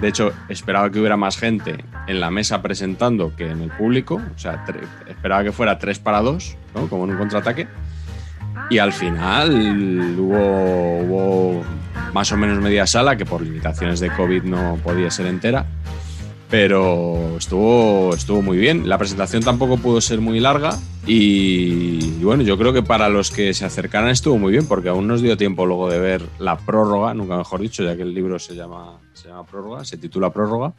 De hecho, esperaba que hubiera más gente en la mesa presentando que en el público. O sea, esperaba que fuera 3 para 2, ¿no? como en un contraataque. Y al final hubo, hubo más o menos media sala, que por limitaciones de COVID no podía ser entera. Pero estuvo, estuvo muy bien. La presentación tampoco pudo ser muy larga. Y, bueno, yo creo que para los que se acercaran estuvo muy bien, porque aún nos dio tiempo luego de ver la prórroga, nunca mejor dicho, ya que el libro se llama se llama prórroga, se titula prórroga,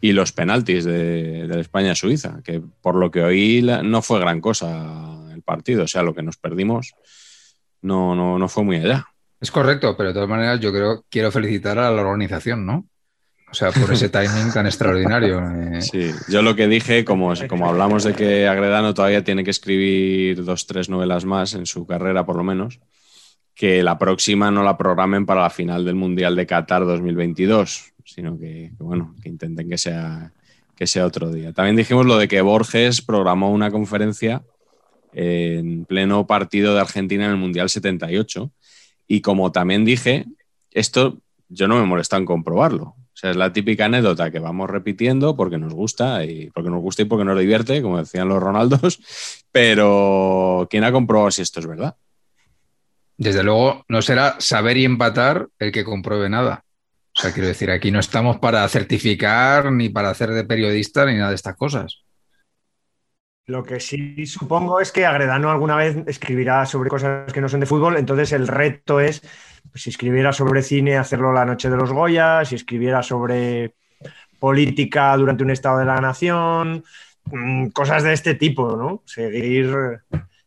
y los penaltis de, de España-Suiza, que por lo que oí no fue gran cosa el partido, o sea, lo que nos perdimos no, no, no fue muy allá. Es correcto, pero de todas maneras yo creo quiero felicitar a la organización, ¿no? O sea, por ese timing tan extraordinario. Eh. Sí, yo lo que dije, como, como hablamos de que Agredano todavía tiene que escribir dos, tres novelas más en su carrera, por lo menos, que la próxima no la programen para la final del Mundial de Qatar 2022, sino que, que, bueno, que intenten que sea, que sea otro día. También dijimos lo de que Borges programó una conferencia en pleno partido de Argentina en el Mundial 78 y como también dije, esto yo no me molesta en comprobarlo. O sea, es la típica anécdota que vamos repitiendo porque nos gusta y porque nos gusta y porque nos divierte, como decían los Ronaldos, pero ¿quién ha comprobado si esto es verdad? Desde luego, no será saber y empatar el que compruebe nada. O sea, quiero decir, aquí no estamos para certificar ni para hacer de periodista ni nada de estas cosas. Lo que sí supongo es que Agredano alguna vez escribirá sobre cosas que no son de fútbol, entonces el reto es, pues, si escribiera sobre cine, hacerlo la noche de los Goya, si escribiera sobre política durante un Estado de la Nación, mm, cosas de este tipo, ¿no? Seguir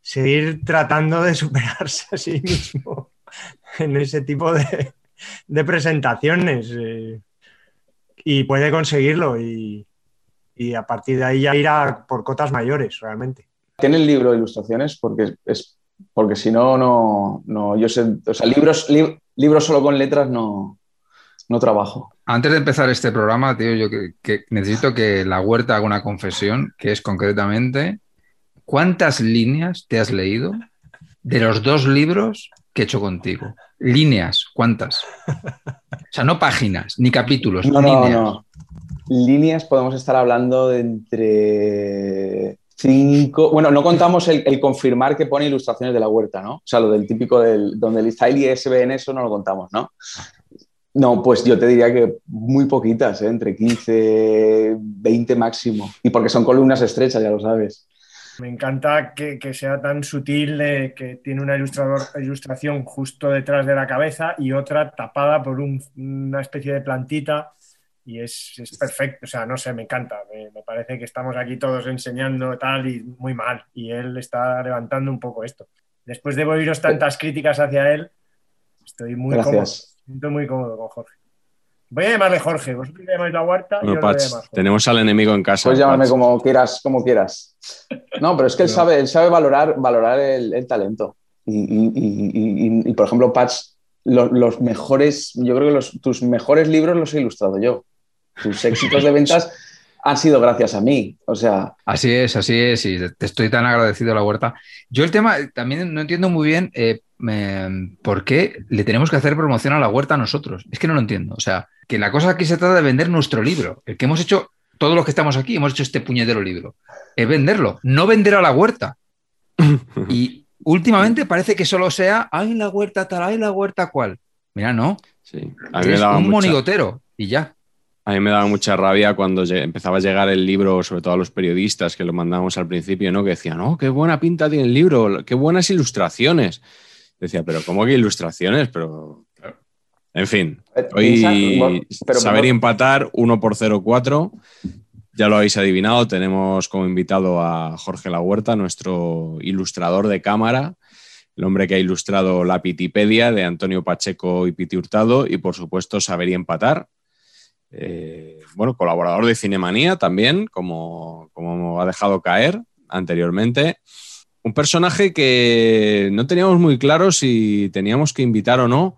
seguir tratando de superarse a sí mismo en ese tipo de, presentaciones. Eh, y puede conseguirlo y, y, a partir de ahí ya irá por cotas mayores, realmente. ¿Tiene el libro de ilustraciones? Porque, es, porque si no, no, no, yo sé, o sea, libros, li, libros solo con letras no, no trabajo. Antes de empezar este programa, tío, yo que, que necesito que la huerta haga una confesión, que es concretamente ¿cuántas líneas te has leído de los dos libros que he hecho contigo? Líneas, ¿cuántas? O sea, no páginas, ni capítulos, no, líneas. No, no. Líneas podemos estar hablando de entre cinco. Bueno, no contamos el, confirmar que pone ilustraciones de la huerta, ¿no? O sea, lo del típico del donde el style y SB en eso no lo contamos, ¿no? No, pues yo te diría que muy poquitas, ¿eh? entre 15, 20 máximo. Y porque son columnas estrechas, ya lo sabes. Me encanta que, que sea tan sutil, que tiene una ilustración justo detrás de la cabeza y otra tapada por un, una especie de plantita y es, es, perfecto, o sea, no sé, me encanta, me, me, parece que estamos aquí todos enseñando tal y muy mal y él está levantando un poco esto. Después de oíros tantas críticas hacia él, estoy muy Gracias. cómodo, estoy muy cómodo con Jorge. Voy a llamarle Jorge, vosotros le llamáis la huerta. Yo Pach, le tenemos al enemigo en casa. Puedes llamarme Pach. como quieras, como quieras. No, pero es que él sabe, él sabe valorar, valorar el, el talento. Y, y, y, y, por ejemplo, Patch, los, los, mejores, yo creo que los, tus mejores libros los he ilustrado yo. Tus éxitos de ventas han sido gracias a mí. O sea. Así es, así es, y te estoy tan agradecido a la huerta. Yo el tema también no entiendo muy bien eh, por qué le tenemos que hacer promoción a la huerta a nosotros. Es que no lo entiendo. O sea, que la cosa aquí se trata de vender nuestro libro, el que hemos hecho, todos los que estamos aquí, hemos hecho este puñetero libro. Es venderlo, no vender a la huerta. Y últimamente parece que solo sea, ay, la huerta tal, ay, la huerta cual. Mira, no. Sí. A mí me daba un mucha... monigotero y ya. A mí me daba mucha rabia cuando empezaba a llegar el libro, sobre todo a los periodistas que lo mandábamos al principio, ¿no? Que decían, oh, qué buena pinta tiene el libro, qué buenas ilustraciones. Decía, pero ¿cómo que ilustraciones? Pero. En fin, hoy pero, saber y empatar 1 por 0-4. Ya lo habéis adivinado, tenemos como invitado a Jorge La Huerta, nuestro ilustrador de cámara, el hombre que ha ilustrado la Pitipedia de Antonio Pacheco y Piti Hurtado, y por supuesto Saber y Empatar. Eh, bueno, colaborador de Cinemanía también, como, como ha dejado caer anteriormente. Un personaje que no teníamos muy claro si teníamos que invitar o no,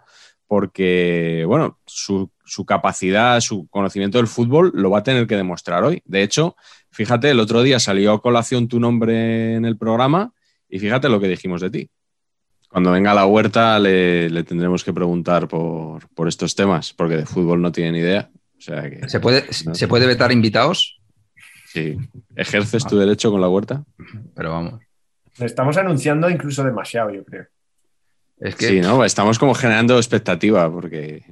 porque, bueno, su, su, capacidad, su conocimiento del fútbol lo va a tener que demostrar hoy. De hecho, fíjate, el otro día salió a colación tu nombre en el programa y fíjate lo que dijimos de ti. Cuando venga a la huerta le, le tendremos que preguntar por, por, estos temas, porque de fútbol no tiene ni idea. O sea que, ¿Se, puede, no. ¿Se puede vetar invitados? Sí. ¿Ejerces tu derecho con la huerta? Pero vamos. Estamos anunciando incluso demasiado, yo creo. Es que... Sí, ¿no? Estamos como generando expectativa, porque...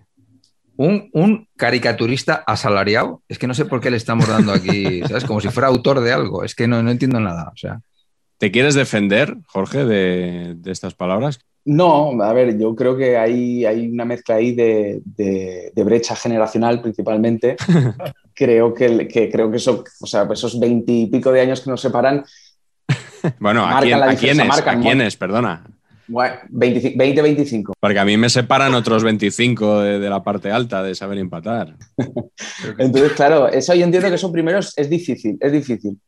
Un, un, caricaturista asalariado, es que no sé por qué le estamos dando aquí, ¿sabes? Como si fuera autor de algo, es que no, no entiendo nada, o sea... ¿Te quieres defender, Jorge, de, de, estas palabras? No, a ver, yo creo que hay, hay una mezcla ahí de, de, de brecha generacional principalmente. creo que, que, creo que eso, o sea, esos veintipico de años que nos separan. bueno, ¿a, quién, ¿a quiénes? Marcan, ¿A quiénes? Perdona. 20-25. Porque a mí me separan otros 25 de, de, la parte alta de saber empatar. Entonces, claro, eso yo entiendo que eso primero es, es difícil, es difícil.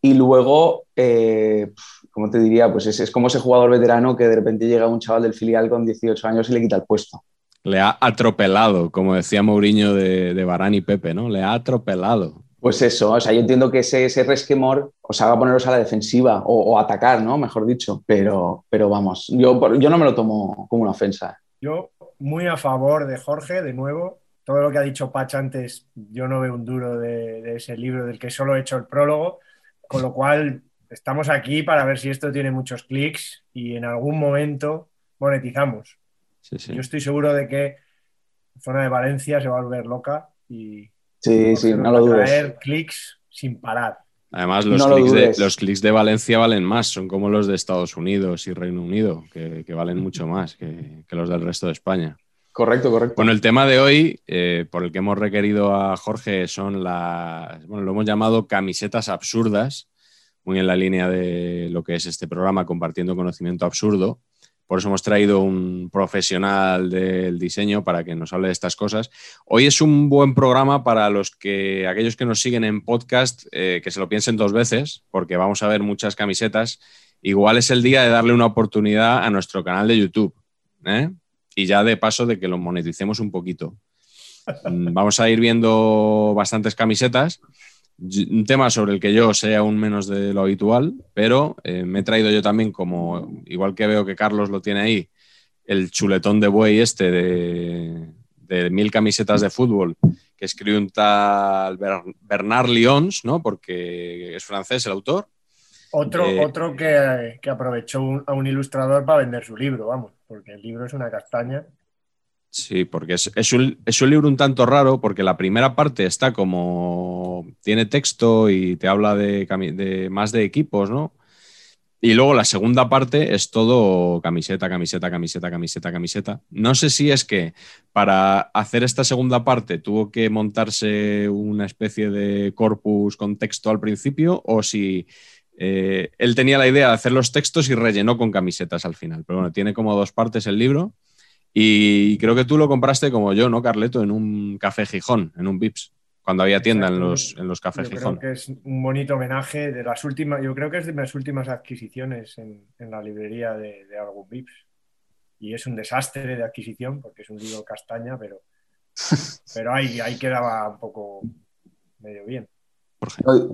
Y luego, eh, como te diría, pues es, es, como ese jugador veterano que de repente llega un chaval del filial con 18 años y le quita el puesto. Le ha atropelado, como decía Mourinho de, de Barán y Pepe, ¿no? Le ha atropelado. Pues eso, o sea, yo entiendo que ese, ese resquemor os haga poneros a la defensiva o, o, atacar, ¿no? Mejor dicho, pero, pero vamos, yo, yo no me lo tomo como una ofensa. Yo muy a favor de Jorge, de nuevo. Todo lo que ha dicho Pach antes, yo no veo un duro de, de ese libro del que solo he hecho el prólogo con lo cual, estamos aquí para ver si esto tiene muchos clics y en algún momento monetizamos. Sí, sí. Yo estoy seguro de que la zona de Valencia se va a volver loca y sí, sí, no lo dudes. traer clics sin parar. Además, los, no clics de, los, clics de, Valencia valen más, son como los de Estados Unidos y Reino Unido, que, que valen mucho más que, que, los del resto de España. Correcto, correcto. Bueno, el tema de hoy, eh, por el que hemos requerido a Jorge, son las, bueno, lo hemos llamado camisetas absurdas, muy en la línea de lo que es este programa, compartiendo conocimiento absurdo. Por eso hemos traído un profesional del diseño para que nos hable de estas cosas. Hoy es un buen programa para los que, aquellos que nos siguen en podcast, eh, que se lo piensen dos veces, porque vamos a ver muchas camisetas. Igual es el día de darle una oportunidad a nuestro canal de YouTube. ¿eh? y ya de paso de que lo moneticemos un poquito. Mm, vamos a ir viendo bastantes camisetas. Un tema sobre el que yo sé aún menos de lo habitual, pero eh, me he traído yo también, como igual que veo que Carlos lo tiene ahí, el chuletón de buey este de, de mil camisetas de fútbol que escribe un tal Bernard Lyons, ¿no? Porque es francés el autor. Otro, eh, otro que, que aprovechó un, a un ilustrador para vender su libro, vamos, porque el libro es una castaña. Sí, porque es, es, un, es, un, libro un tanto raro, porque la primera parte está como. tiene texto y te habla de, de más de equipos, ¿no? Y luego la segunda parte es todo camiseta, camiseta, camiseta, camiseta, camiseta. No sé si es que para hacer esta segunda parte tuvo que montarse una especie de corpus con texto al principio o si eh, él tenía la idea de hacer los textos y rellenó con camisetas al final. Pero bueno, tiene como dos partes el libro. Y creo que tú lo compraste como yo, ¿no, Carleto? En un café Gijón, en un Vips, cuando había tienda en los, en los cafés yo Gijón. Creo que es un bonito homenaje de las últimas, yo creo que es de las últimas adquisiciones en, en la librería de, de, algún Vips. Y es un desastre de adquisición porque es un libro castaña, pero, pero ahí, ahí quedaba un poco medio bien.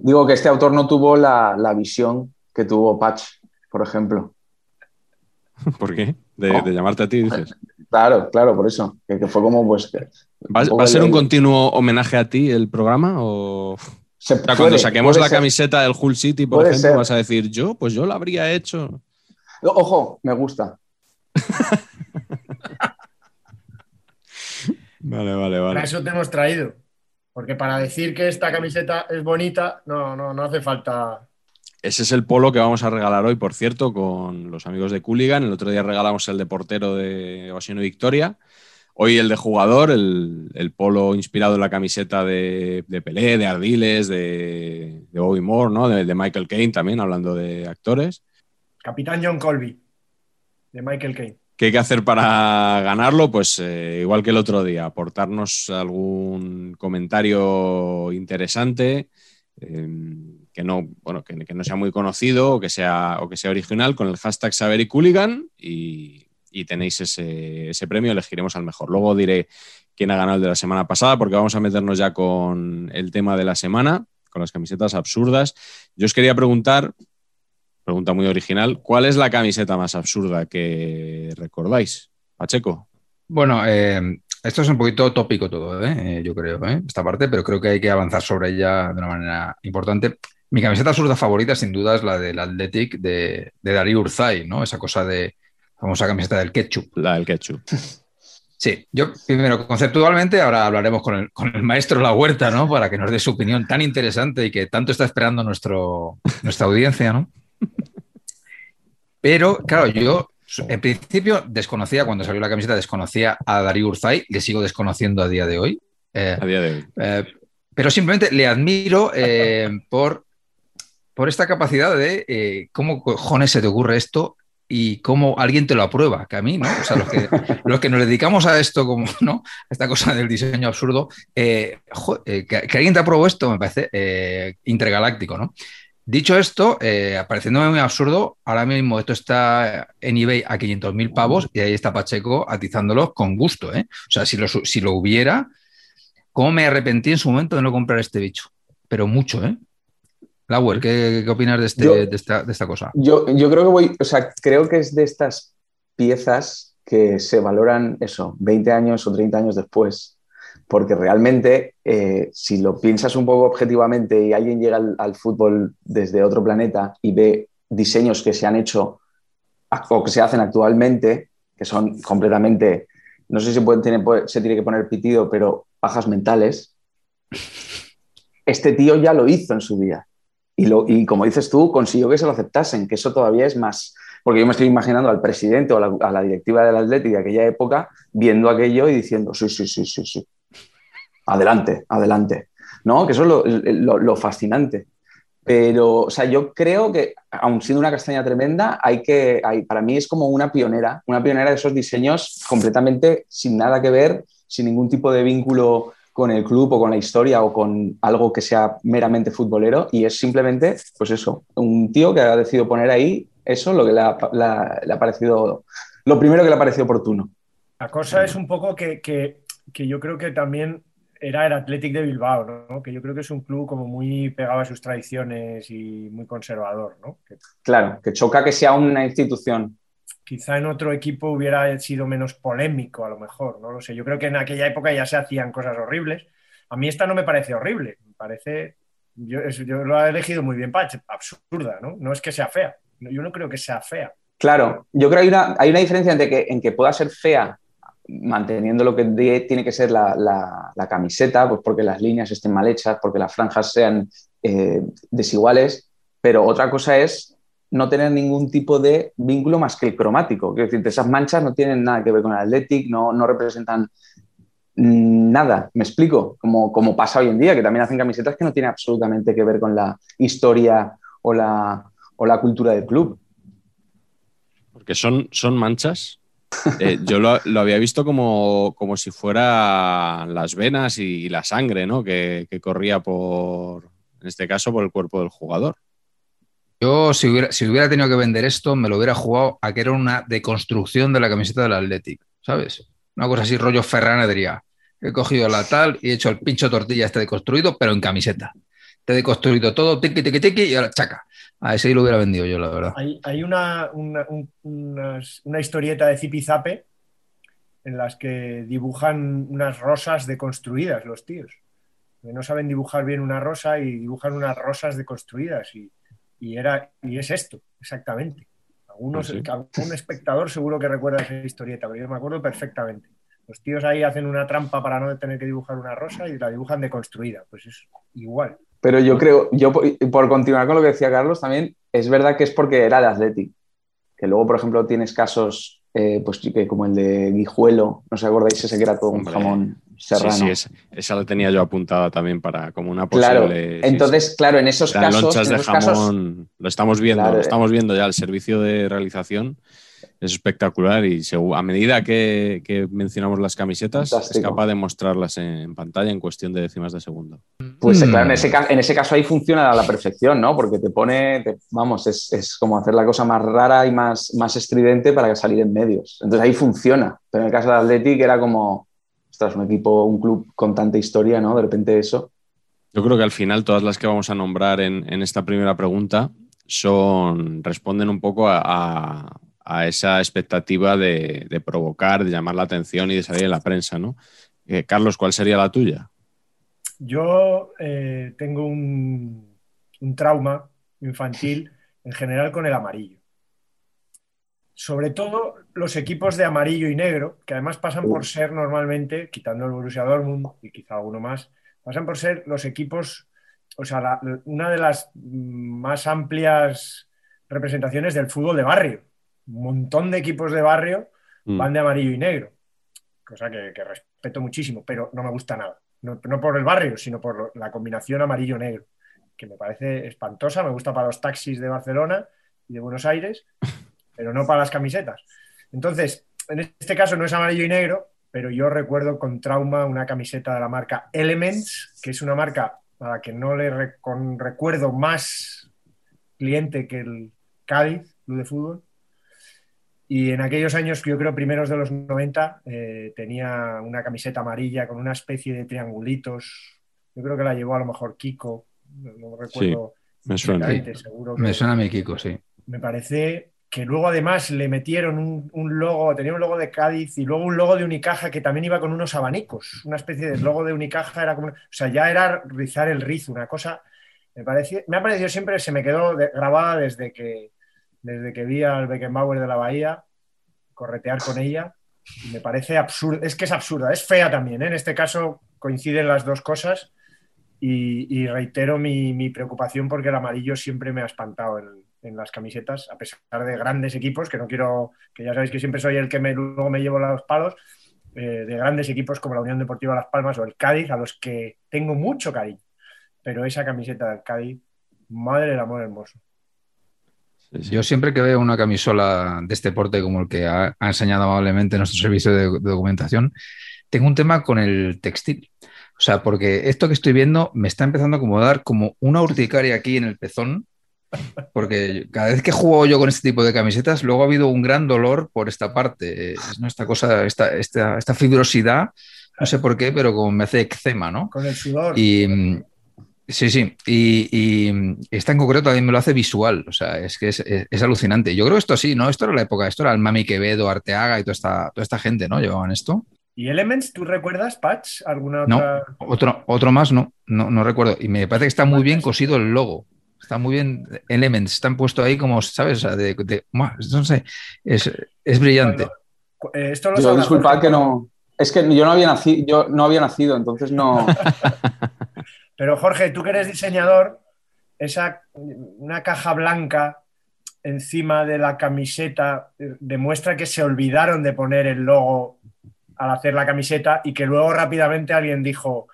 Digo que este autor no tuvo la, la visión que tuvo Patch, por ejemplo. ¿Por qué? De, No. de llamarte a ti, dices. Claro, claro, por eso. Que, que fue como, pues. que- ¿Va, un poco va a ser un continuo homenaje a ti el programa? O, o se sea, cuando saquemos la ser. camiseta del Hull City, por Puede ejemplo, ser. vas a decir, yo, pues yo lo habría hecho. Ojo, me gusta. Vale, vale, Para vale. eso te hemos traído. Porque para decir que esta camiseta es bonita, no, no, no hace falta. Ese es el polo que vamos a regalar hoy, por cierto, con los amigos de Cooligan. El otro día regalamos el de portero de Evasión y Victoria. Hoy el de jugador, el, el polo inspirado en la camiseta de, de Pelé, de Ardiles, de, de Bobby Moore, ¿no? de, de Michael Caine también, hablando de actores. Capitán John Colby, de Michael Caine. ¿Qué hay que hacer para ganarlo? Pues eh, igual que el otro día, aportarnos algún comentario interesante, eh, que, no, bueno, que, no sea muy conocido o que sea, o que sea original con el hashtag Saber y y, tenéis ese, ese premio, elegiremos al mejor. Luego diré quién ha ganado el de la semana pasada porque vamos a meternos ya con el tema de la semana, con las camisetas absurdas. Yo os quería preguntar, pregunta muy original, ¿cuál es la camiseta más absurda que recordáis? Pacheco. Bueno, eh, esto es un poquito tópico todo, ¿eh? Eh, yo creo, esta parte, pero creo que hay que avanzar sobre ella de una manera importante. Mi camiseta absurda favorita, sin duda, es la del Athletic de, de Darío Urzay, ¿no? Esa cosa de famosa camiseta del ketchup. La del ketchup. Sí, yo primero, conceptualmente, ahora hablaremos con el, con el maestro La Huerta, ¿no? Para que nos dé su opinión tan interesante y que tanto está esperando nuestro, nuestra audiencia, ¿no? Pero, claro, yo en principio desconocía, cuando salió la camiseta, desconocía a Darío Urzay, le sigo desconociendo a día de hoy. Eh, A día de hoy. eh, pero simplemente le admiro eh, por, por esta capacidad de eh, cómo cojones se te ocurre esto y cómo alguien te lo aprueba, que a mí, ¿no? O sea, los que, los que nos dedicamos a esto, como, ¿no? A esta cosa del diseño absurdo, eh, jo- eh, que, que alguien te aprobó esto me parece intergaláctico, ¿no? Dicho esto, eh, pareciéndome muy absurdo, ahora mismo esto está en eBay a 500.000 pavos y ahí está Pacheco atizándolos con gusto, ¿eh? O sea, si lo, si lo hubiera, ¿cómo me arrepentí en su momento de no comprar este bicho? Pero mucho, ¿eh? Lauer, ¿qué, qué opinas de, este- Yo- de esta, de esta cosa? Yo, yo creo que voy, o sea, creo que es de estas piezas que se valoran eso, 20 años o 30 años después, porque realmente, eh, si lo piensas un poco objetivamente y alguien llega al, al fútbol desde otro planeta y ve diseños que se han hecho o que se hacen actualmente, que son completamente, no sé si puede- tiene- puede- se tiene que poner pitido, pero pajas mentales, este tío ya lo hizo en su día. Y, lo, y como dices tú, consiguió que se lo aceptasen, que eso todavía es más. Porque yo me estoy imaginando al presidente o a la, a la directiva del Atleti de aquella época viendo aquello y diciendo: sí, sí, sí, sí, sí. Adelante, adelante. ¿No? Que eso es lo, lo- lo fascinante. Pero, o sea, yo creo que, aun siendo una castaña tremenda, hay que, hay, para mí es como una pionera, una pionera de esos diseños completamente sin nada que ver, sin ningún tipo de vínculo con el club o con la historia o con algo que sea meramente futbolero y es simplemente, pues eso, un tío que ha decidido poner ahí eso, lo que le ha, la- le ha parecido, lo primero que le ha parecido oportuno. La cosa es un poco que, que- que yo creo que también era el Athletic de Bilbao, ¿no? Que yo creo que es un club como muy pegado a sus tradiciones y muy conservador, ¿no? Claro, que choca que sea una institución. Quizá en otro equipo hubiera sido menos polémico, a lo mejor, no lo sé. Yo creo que en aquella época ya se hacían cosas horribles. A mí esta no me parece horrible, me parece. Yo, yo lo he elegido muy bien, Pach, absurda, ¿no? No es que sea fea. Yo no creo que sea fea. Claro, yo creo que hay una, diferencia entre que, en que pueda ser fea manteniendo lo que tiene que ser la camiseta, pues porque las líneas estén mal hechas, porque las franjas sean eh, desiguales, pero otra cosa es no tener ningún tipo de vínculo más que el cromático. Quiero decir, esas manchas no tienen nada que ver con el Athletic, no, no representan mm, nada, me explico, como, como pasa hoy en día, que también hacen camisetas que no tienen absolutamente que ver con la historia o la, o la cultura del club. Porque son, son manchas. Eh, yo lo, lo había visto como, como si fuera las venas y, la sangre, ¿no? Que, que corría por, en este caso, por el cuerpo del jugador. Yo, si hubiera, si hubiera tenido que vender esto, me lo hubiera jugado a que era una deconstrucción de la camiseta del Athletic, ¿sabes? Una cosa así, rollo Ferran Adrià. He cogido la tal y he hecho el pincho tortilla este deconstruido, pero en camiseta. te he deconstruido todo, tiqui, tiqui, tiqui, y ahora chaca. A ese lo hubiera vendido yo, la verdad. Hay, una, una, historieta de Zipizape en las que dibujan unas rosas deconstruidas los tíos. No saben dibujar bien una rosa y dibujan unas rosas deconstruidas. Y, y, era, y es esto, exactamente. Algunos, sí. Algún espectador seguro que recuerda esa historieta, pero yo me acuerdo perfectamente. Los tíos ahí hacen una trampa para no tener que dibujar una rosa y la dibujan deconstruida. Pues es igual. Pero yo creo, yo por, por continuar con lo que decía Carlos, también es verdad que es porque era de Athletic. Que luego, por ejemplo, tienes casos eh, pues, como el de Guijuelo, ¿no os acordáis ese que era todo un jamón serrano? sí, esa, esa la tenía yo apuntada también para como una claro, posible. sí, entonces, claro, en esos. Eran casos, lonchas en de esos casos jamón, lo estamos viendo, Claro, lo eh. estamos viendo ya, el servicio de realización es espectacular y a medida que, que mencionamos las camisetas Fantástico. es capaz de mostrarlas en, en pantalla en cuestión de décimas de segundo. Pues Mm. claro, en ese, ca- en ese caso ahí funciona a la perfección, ¿no? Porque te pone, te- vamos, es, es como hacer la cosa más rara y más, más estridente para salir en medios. Entonces ahí funciona. Pero en el caso de Athletic era como, ostras, un equipo, un club con tanta historia, ¿no? De repente eso. Yo creo que al final todas las que vamos a nombrar en, en esta primera pregunta son responden un poco a, a- a esa expectativa de, de provocar, de llamar la atención y de salir en la prensa, ¿no? Eh, Carlos, ¿cuál sería la tuya? Yo eh, tengo un, un trauma infantil en general con el amarillo. Sobre todo los equipos de amarillo y negro, que además pasan por ser normalmente, quitando el Borussia Dortmund y quizá alguno más, pasan por ser los equipos, o sea, la- una de las más amplias representaciones del fútbol de barrio. Un montón de equipos de barrio Mm. van de amarillo y negro, cosa que, que respeto muchísimo, pero no me gusta nada. No, no por el barrio, sino por la combinación amarillo-negro, que me parece espantosa. Me gusta para los taxis de Barcelona y de Buenos Aires, pero no para las camisetas. Entonces, en este caso no es amarillo y negro, pero yo recuerdo con trauma una camiseta de la marca Elements, que es una marca a la que no le recuerdo más cliente que el Cádiz, Club de Fútbol. Y en aquellos años, yo creo primeros de los 90, eh, tenía una camiseta amarilla con una especie de triangulitos. Yo creo que la llevó a lo mejor Kiko, no, no recuerdo. Me suena. exactamente, seguro que- Me suena a mi Kiko, sí. me parece que luego además le metieron un, un logo, tenía un logo de Cádiz y luego un logo de Unicaja que también iba con unos abanicos, una especie de logo de Unicaja, era como, o sea, ya era rizar el rizo, una cosa, me, pareció, me ha parecido siempre, se me quedó de- grabada desde que, desde que vi al Beckenbauer de la Bahía corretear con ella, me parece absurdo, es que es absurda, es fea también, ¿eh? en este caso coinciden las dos cosas y, reitero mi, preocupación porque el amarillo siempre me ha espantado en, en las camisetas, a pesar de grandes equipos, que no quiero, que ya sabéis que siempre soy el que me, luego me llevo los palos, eh, de grandes equipos como la Unión Deportiva Las Palmas o el Cádiz, a los que tengo mucho cariño. Pero esa camiseta del Cádiz, madre del amor hermoso. Sí, sí. Yo siempre que veo una camisola de este porte como el que ha, ha enseñado amablemente nuestro servicio de, de documentación, tengo un tema con el textil. O sea, porque esto que estoy viendo me está empezando a acomodar como una urticaria aquí en el pezón, porque cada vez que juego yo con este tipo de camisetas, luego ha habido un gran dolor por esta parte, ¿no? esta cosa, esta, esta, esta fibrosidad, no sé por qué, pero como me hace eczema, ¿no? Con el sudor. Y sí, sí, y, y, mm, esta en concreto también me lo hace visual, o sea, es que es, es- es alucinante. Yo creo que esto sí, ¿no? Esto era la época, esto era el Mami Quevedo, Arteaga y toda esta, toda esta gente, ¿no? Llevaban esto. ¿Y Elements, tú recuerdas, Patch? ¿Alguna No, otra? otro, otro más, no, no, no recuerdo. Y me parece que está muy bien cosido el logo. Está muy bien, Elements, están puestos ahí como, ¿sabes? O sea, de, no sé, es, es brillante. Eh, esto lo Yo disculpad que no. Es que yo no había nacido, yo no había nacido, entonces no. Pero Jorge, tú que eres diseñador, esa una caja blanca encima de la camiseta eh, demuestra que se olvidaron de poner el logo al hacer la camiseta y que luego rápidamente alguien dijo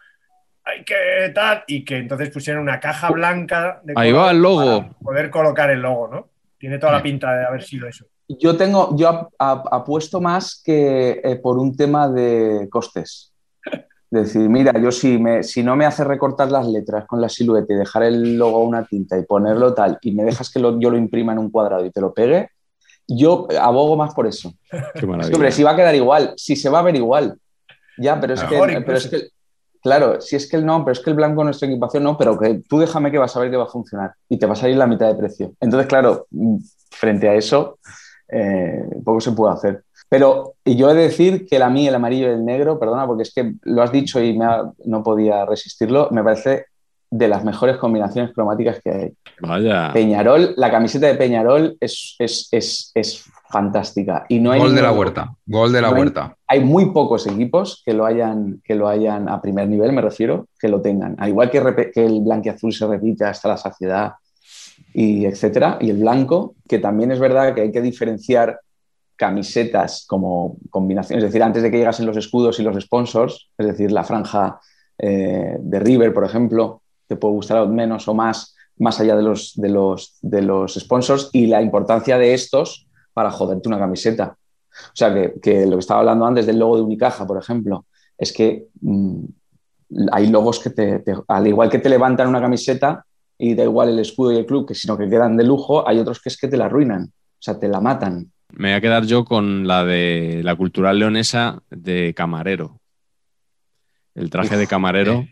hay que tal y que entonces pusieron una caja blanca de Ahí color va el logo. para poder colocar el logo, ¿no? Tiene toda la pinta de haber sido eso. Yo tengo, yo ap- ap- apuesto más que eh, por un tema de costes. Decir, mira, yo si, me, si no me hace recortar las letras con la silueta y dejar el logo a una tinta y ponerlo tal, y me dejas que lo- yo lo imprima en un cuadrado y te lo pegue, yo abogo más por eso. Qué Es que, hombre, si va a quedar igual, si se va a ver igual. Ya, pero es, que, pero es que claro, si es que el no, pero es que el blanco en nuestra equipación no, pero que tú déjame que vas a ver que va a funcionar y te va a salir la mitad de precio. Entonces, claro, mm, frente a eso, eh, poco se puede hacer. Pero yo he de decir que a mí el amarillo y el negro, perdona, porque es que lo has dicho y me ha- no podía resistirlo, me parece de las mejores combinaciones cromáticas que hay. Vaya. Peñarol, la camiseta de Peñarol es, es, es, es fantástica. Y no hay Gol de la huerta. Gol de la no huerta. hay muy pocos equipos que lo hayan, que lo hayan a primer nivel, me refiero, que lo tengan. Al igual que, que el blanquiazul se repite hasta la saciedad y etcétera, y el blanco, que también es verdad que hay que diferenciar camisetas como combinación, es decir, antes de que llegasen los escudos y los sponsors, es decir, la franja eh, de River, por ejemplo, te puede gustar menos o más, más allá de los, de, los, de los sponsors, y la importancia de estos para joderte una camiseta. O sea, que, lo que estaba hablando antes del logo de Unicaja, por ejemplo, es que mm, hay logos que te, te- al igual que te levantan una camiseta y da igual el escudo y el club, que sino que quedan de lujo, hay otros que es que te la arruinan, o sea, te la matan. Me voy a quedar yo con la de la cultural leonesa de camarero. El traje de camarero.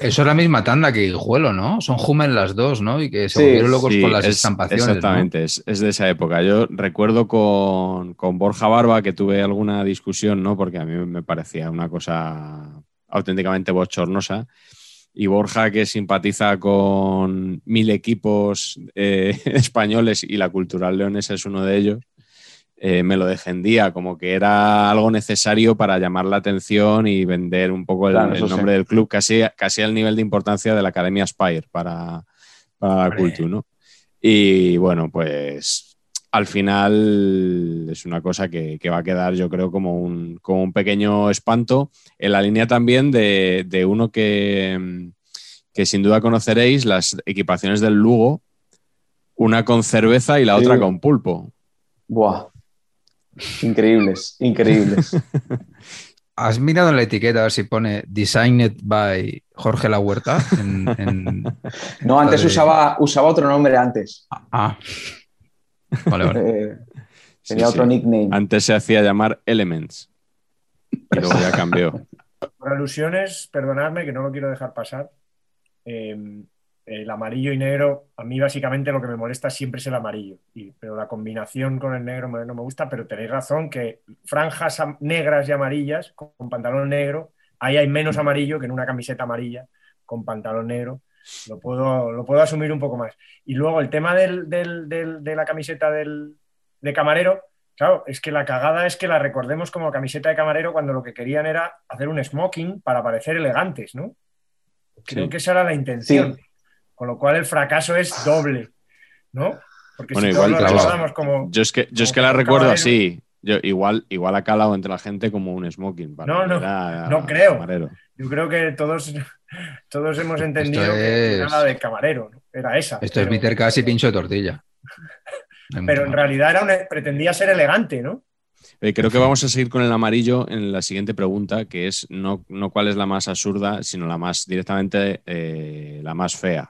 Eso es la misma tanda que Guijuelo, ¿no? Son Hummel las dos, ¿no? Y que se Sí, volvieron locos Sí, con las es- estampaciones. ¿no? Exactamente, es, es de esa época. Yo recuerdo con, con Borja Barba que tuve alguna discusión, ¿no? Porque a mí me parecía una cosa auténticamente bochornosa. Y Borja, que simpatiza con mil equipos eh, españoles y la cultural leonesa es uno de ellos, eh, me lo defendía como que era algo necesario para llamar la atención y vender un poco el, Claro, el eso sí. nombre del club, casi, casi al nivel de importancia de la Academia Spire para, para la Hombre. Cultu, ¿no? Y bueno, pues al final es una cosa que, que va a quedar, yo creo, como un, como un pequeño espanto en la línea también de, de uno que, que sin duda conoceréis, las equipaciones del Lugo, una con cerveza y la Sí. otra con pulpo. Buah. Increíbles, increíbles. ¿Has mirado en la etiqueta a ver si pone Designed by Jorge La Huerta? En, en- No, antes de- usaba, usaba otro nombre antes. Ah. Vale, vale. Eh, tenía sí. otro nickname. Antes se hacía llamar Elements. Y luego ya cambió. Por alusiones, perdonadme que no lo quiero dejar pasar. Eh, el amarillo y negro, a mí básicamente lo que me molesta siempre es el amarillo. Y- pero la combinación con el negro me- no me gusta, pero tenéis razón que franjas negras y amarillas con, con pantalón negro, ahí hay menos amarillo que en una camiseta amarilla con pantalón negro. Lo puedo, lo puedo asumir un poco más. Y luego el tema del- del- del- de la camiseta del, de camarero, claro, es que la cagada es que la recordemos como camiseta de camarero cuando lo que querían era hacer un smoking para parecer elegantes, ¿no? Creo Sí. que esa era la intención. Sí. Con lo cual el fracaso es doble, ¿no? Porque Bueno, si igual, todos claro. como... Yo es que, yo es que la recuerdo así. Yo, igual, igual ha calado entre la gente como un smoking. Para No, no, a- no creo. camarero. Yo creo que todos, todos hemos entendido Esto que es- era la de camarero, ¿no? Era esa. Esto es Peter casi pincho de tortilla. Pero en realidad era un- pretendía ser elegante, ¿no? Eh, creo que vamos a seguir con el amarillo en la siguiente pregunta, que es no, no cuál es la más absurda, sino la más directamente eh, la más fea.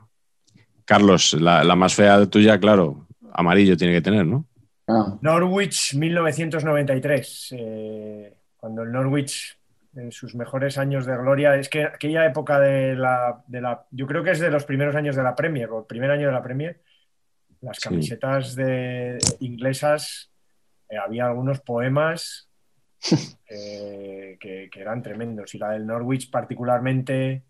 Carlos, la, la más fea tuya, claro, amarillo tiene que tener, ¿no? Ah, Norwich 1993, eh, cuando el Norwich en sus mejores años de gloria, es que aquella época de la, de la, yo creo que es de los primeros años de la Premier, o el primer año de la Premier, las Sí. camisetas de, inglesas, eh, había algunos poemas eh, que, que eran tremendos, y la del Norwich particularmente,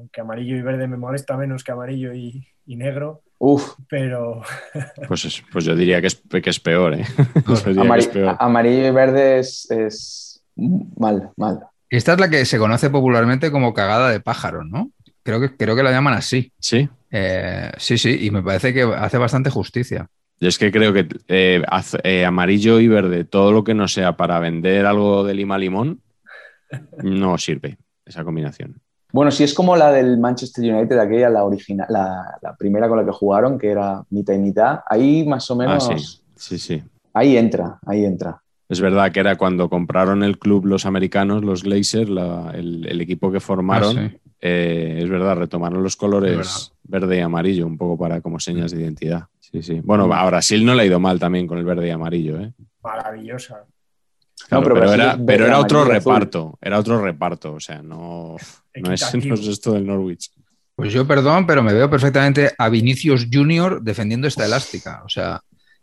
aunque amarillo y verde me molesta menos que amarillo y, y negro, uf, pero Pues, es- pues yo diría que es, que es peor, ¿eh? Es peor. amarillo y verde es, es mal, mal. Esta es la que se conoce popularmente como cagada de pájaro, ¿no? Creo que, creo que la llaman así. Sí. Eh, sí, sí, y me parece que hace bastante justicia. Yo es que creo que eh, eh, amarillo y verde, todo lo que no sea para vender algo de lima limón, no sirve esa combinación. Bueno, si es como la del Manchester United, aquella, la original, la, la primera con la que jugaron, que era mitad y mitad, ahí más o Ah, menos, sí, sí, sí. ahí entra, ahí entra. Es verdad que era cuando compraron el club los americanos, los Glazers, la- el, el equipo que formaron. Ah, sí. eh, es verdad, retomaron los Es colores verde y amarillo, un poco para como señas de identidad. Sí, sí. Bueno, a Brasil no le ha ido mal también con el verde y amarillo, ¿eh? maravillosa. Claro, No, pero era, pero otro azul. reparto. Era otro reparto. O sea, no, no, es, Equitativo. no es esto del Norwich. Pues yo, perdón, pero me veo perfectamente a Vinicius Junior defendiendo esta elástica. O sea,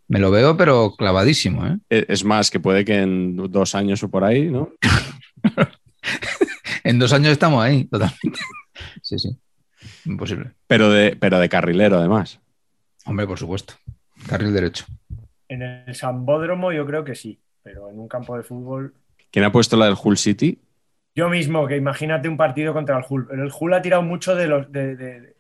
me lo veo, pero clavadísimo, ¿eh? E- Es más, que puede que en dos años o por ahí, ¿no? En dos años estamos ahí, totalmente. Sí, sí. Imposible. Pero de, pero de carrilero, además. Hombre, por supuesto. Carril derecho. En el Sambódromo yo creo que sí, pero en un campo de fútbol. ¿Quién ha puesto la del Hull City? Yo mismo, que imagínate un partido contra el Hull. Pero el Hull ha tirado mucho de los, de, de-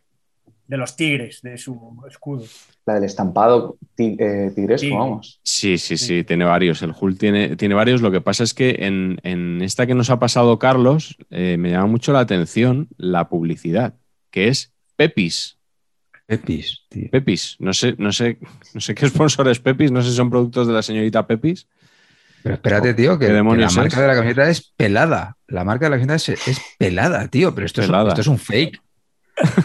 de los tigres, de su escudo. La del estampado ti- eh, tigresco, Sí. vamos. Sí, sí, Sí. sí, tiene varios. El Hull tiene, tiene varios. Lo que pasa es que en, en esta que nos ha pasado Carlos, eh, me llama mucho la atención la publicidad, que es Pepis. Pepis, tío. Pepis. No sé, no sé, no sé qué sponsor es Pepis, no sé si son productos de la señorita Pepis. Pero espérate, tío, que, ¿Qué que la marca es? de la camiseta es pelada. La marca de la camiseta es, es pelada, tío. Pero esto. Es, esto es un fake.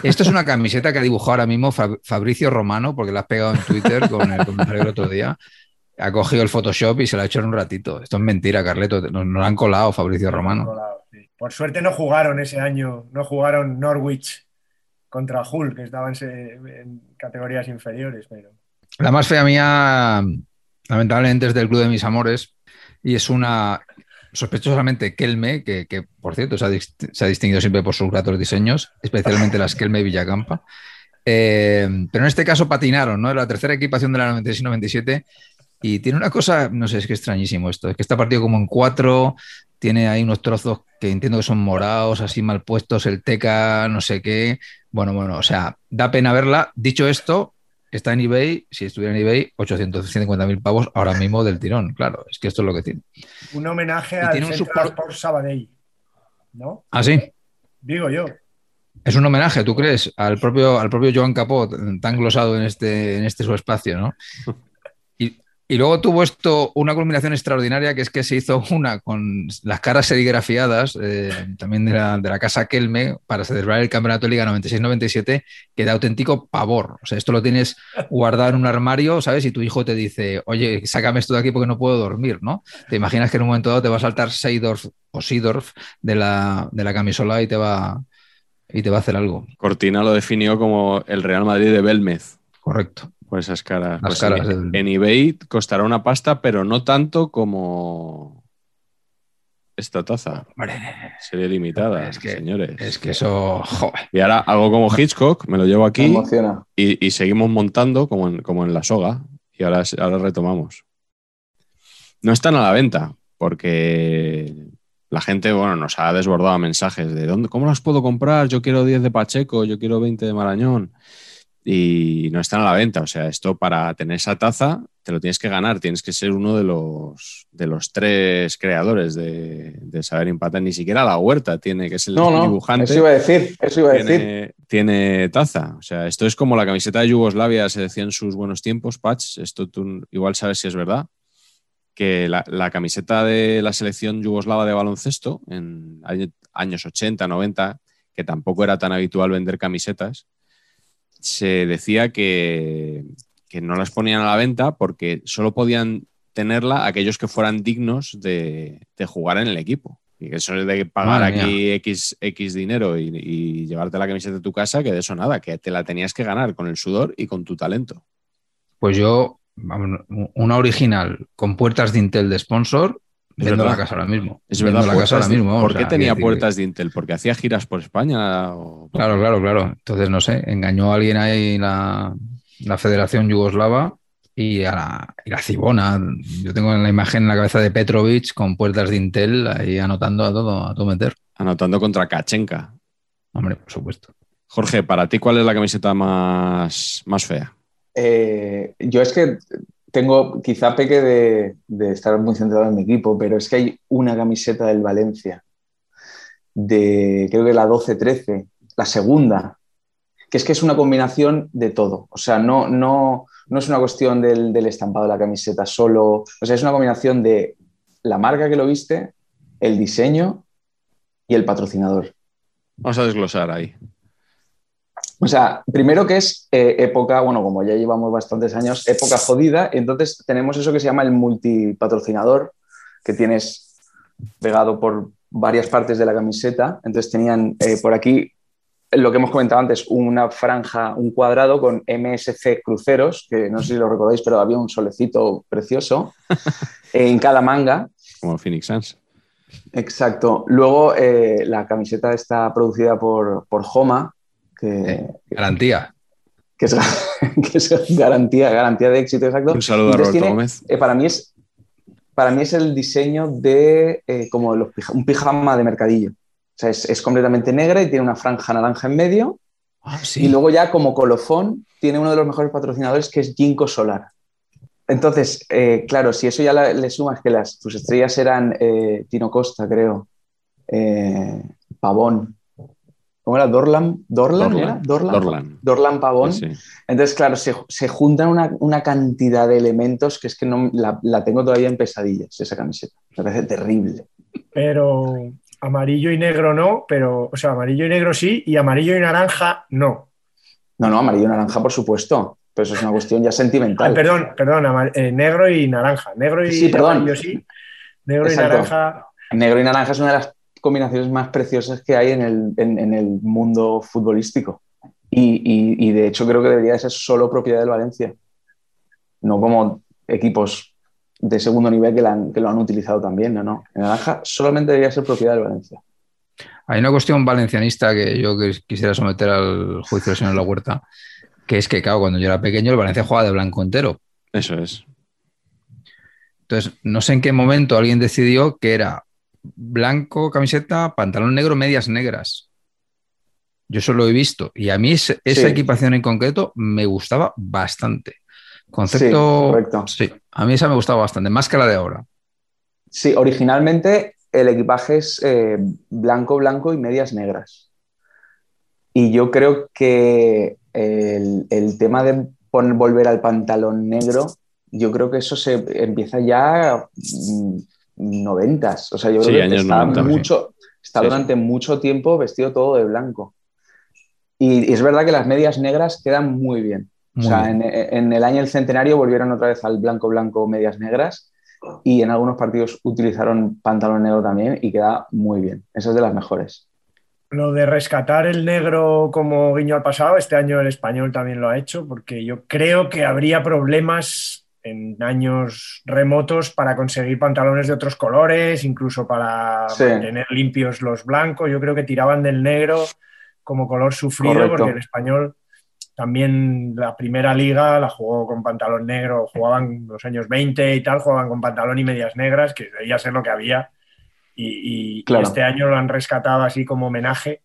Esto es una camiseta que ha dibujado ahora mismo Fab- Fabricio Romano, porque la has pegado en Twitter con el comentario del otro día. Ha cogido el Photoshop y se la ha hecho en un ratito. Esto es mentira, Carleto. Nos, nos lo han colado Fabricio Romano. Sí. Por suerte no jugaron ese año, no jugaron Norwich contra Hull, que estaban en categorías inferiores, pero La más fea mía, lamentablemente, es del Club de Mis Amores y es una, sospechosamente, Kelme, que, que, por cierto se ha, se ha distinguido siempre por sus gratos diseños, especialmente las Kelme Villacampa. Eh, pero en este caso patinaron, ¿no? La tercera equipación de la 96-97 y tiene una cosa, no sé, es que extrañísimo esto, es que está partido como en cuatro, tiene ahí unos trozos que entiendo que son morados, así mal puestos, el teca, no sé qué. Bueno, bueno, o sea, da pena verla. Dicho esto, está en eBay, si estuviera en eBay, 850.000 pavos ahora mismo del tirón, claro, es que esto es lo que tiene. un homenaje Y al tiene un Central support- Sport Sabadell, ¿no? Ah, sí, Digo yo. es un homenaje, ¿tú crees? Al propio, al propio Joan Capot, tan glosado en este, en este su espacio, ¿no? Y, luego tuvo esto una culminación extraordinaria, que es que se hizo una con las caras serigrafiadas, eh, también de la, de la casa Kelme, para celebrar el Campeonato de Liga 96-97, que da auténtico pavor. O sea, esto lo tienes guardado en un armario, ¿sabes? Y tu hijo te dice, oye, sácame esto de aquí porque no puedo dormir, ¿no? Te imaginas que en un momento dado te va a saltar Seidorf o Seedorf de la, de la camisola y te va, y te va a hacer algo. Cortina lo definió como el Real Madrid de Belmez. Correcto. Por esas caras. Las Pues caras en, del- en eBay costará una pasta, pero no tanto como esta taza. Hombre, Serie limitada, Es que- señores. es que eso, joder. Y ahora hago como Hitchcock, me lo llevo aquí y seguimos montando como en, como en la soga. Y ahora, ahora retomamos. No están a la venta porque la gente bueno, nos ha desbordado mensajes de ¿dónde, ¿cómo las puedo comprar? Yo quiero 10 de Pacheco, yo quiero 20 de Marañón. Y no están a la venta. O sea, esto para tener esa taza te lo tienes que ganar. Tienes que ser uno de los, de los tres creadores de, de Saber Empatar. Ni siquiera la huerta tiene, que es el No, no, dibujante eso iba a decir, eso iba a decir. tiene, tiene taza. O sea, esto es como la camiseta de Yugoslavia, se decía en sus buenos tiempos, Patch. Esto tú igual sabes si es verdad. Que la, la camiseta de la selección yugoslava de baloncesto en año- años 80, 90, que tampoco era tan habitual vender camisetas, se decía que, que no las ponían a la venta porque solo podían tenerla aquellos que fueran dignos de, de jugar en el equipo. Y que eso es de pagar Madre aquí X, X dinero y, y llevarte la camiseta de tu casa, que de eso nada, que te la tenías que ganar con el sudor y con tu talento. Pues yo, una original con puertas de Intel de sponsor, Vendo la casa ahora mismo. Es Vendo verdad, la casa ahora mismo. ¿por o qué sea, tenía que- puertas de Intel? ¿Porque hacía giras por España? o- Claro, claro, claro. Entonces, no sé, engañó a alguien ahí la, la Federación Yugoslava y a la, y la Cibona. Yo tengo la imagen en la cabeza de Petrovic con puertas de Intel ahí anotando a todo, a todo meter. Anotando contra Kachenka. Hombre, por supuesto. Jorge, para ti, ¿cuál es la camiseta más, más fea? Eh, yo es que tengo, quizá peque de, estar muy centrado en mi equipo, pero es que hay una camiseta del Valencia, de creo que la 12-13, la segunda, que es que es una combinación de todo. O sea, no, no, no es una cuestión del, del estampado de la camiseta solo, o sea, es una combinación de la marca que lo viste, el diseño y el patrocinador. Vamos a desglosar ahí. O sea, primero que es eh, época, bueno, como ya llevamos bastantes años, época jodida, entonces tenemos eso que se llama el multipatrocinador, que tienes pegado por varias partes de la camiseta. Entonces tenían eh, por aquí lo que hemos comentado antes, una franja, un cuadrado con MSC cruceros, que no sé si lo recordáis, pero había un solecito precioso en cada manga. Como Phoenix Suns. Exacto. Luego eh, la camiseta está producida por, por Homa, que, Garantía. que es, que es garantía, garantía de éxito, exacto. Un saludo a Roberto tiene- Gómez. eh, para, mí es, para mí es el diseño de eh, como los un pijama de mercadillo. O sea, es, es completamente negra y tiene una franja naranja en medio. Ah, Y luego ya como colofón tiene uno de los mejores patrocinadores que es Ginkgo Solar. Entonces, eh, claro, si eso ya la- le sumas que las, tus estrellas eran eh, Tino Costa, creo, eh, Pavón, ¿cómo era? Dorlan, Dorlan, Dorlan. ¿era? Dorlan, Dorlan. Dorlan Pavón. Sí, sí. Entonces, claro, se, se juntan una, una cantidad de elementos que es que no, la, la tengo todavía en pesadillas, esa camiseta. Me parece terrible. Pero amarillo y negro no, pero, o sea, amarillo y negro sí, y amarillo y naranja no. No, no, amarillo y naranja, por supuesto, pero eso es una cuestión ya sentimental. Ay, perdón, perdón, eh, negro y naranja. Negro y Sí, perdón. amarillo sí, negro Exacto. y naranja. Negro y naranja es una de las combinaciones más preciosas que hay en el, en- en el mundo futbolístico. Y, y- y, de hecho creo que debería de ser solo propiedad del Valencia. No como equipos de segundo nivel que, la han- que lo han utilizado también. No, no. El naranja solamente debería ser propiedad del Valencia. Hay una cuestión valencianista que yo quis- quisiera someter al juicio del señor La Huerta, que es que, claro, cuando yo era pequeño, el Valencia jugaba de blanco entero. Eso es. Entonces, no sé en qué momento alguien decidió que era blanco, camiseta, pantalón negro, medias negras. Yo eso lo he visto. Y a mí esa Sí. equipación en concreto me gustaba bastante. Sí, Concepto. correcto. Sí, a mí esa me gustaba bastante, más que la de ahora. Sí, originalmente el equipaje es eh, blanco, blanco y medias negras. Y yo creo que el, el tema de poner, volver al pantalón negro, yo creo que eso se empieza ya mm, noventas. O sea, yo Sí, creo que está, 90, sí. mucho, está Sí, durante mucho tiempo vestido todo de blanco. Y, y es verdad que las medias negras quedan muy bien. Muy o sea, bien. En, en el año del centenario volvieron otra vez al blanco, blanco, medias negras y en algunos partidos utilizaron pantalón negro también y queda muy bien. Esa es de las mejores. Lo de rescatar el negro como guiño al pasado, este año el español también lo ha hecho, porque yo creo que habría problemas en años remotos para conseguir pantalones de otros colores, incluso para Sí. mantener limpios los blancos. Yo creo que tiraban del negro como color sufrido, Correcto. porque el español también la primera liga la jugó con pantalón negro, jugaban los años 20 y tal, jugaban con pantalón y medias negras, que debía ser lo que había. Y, y- y Claro. este año lo han rescatado así como homenaje.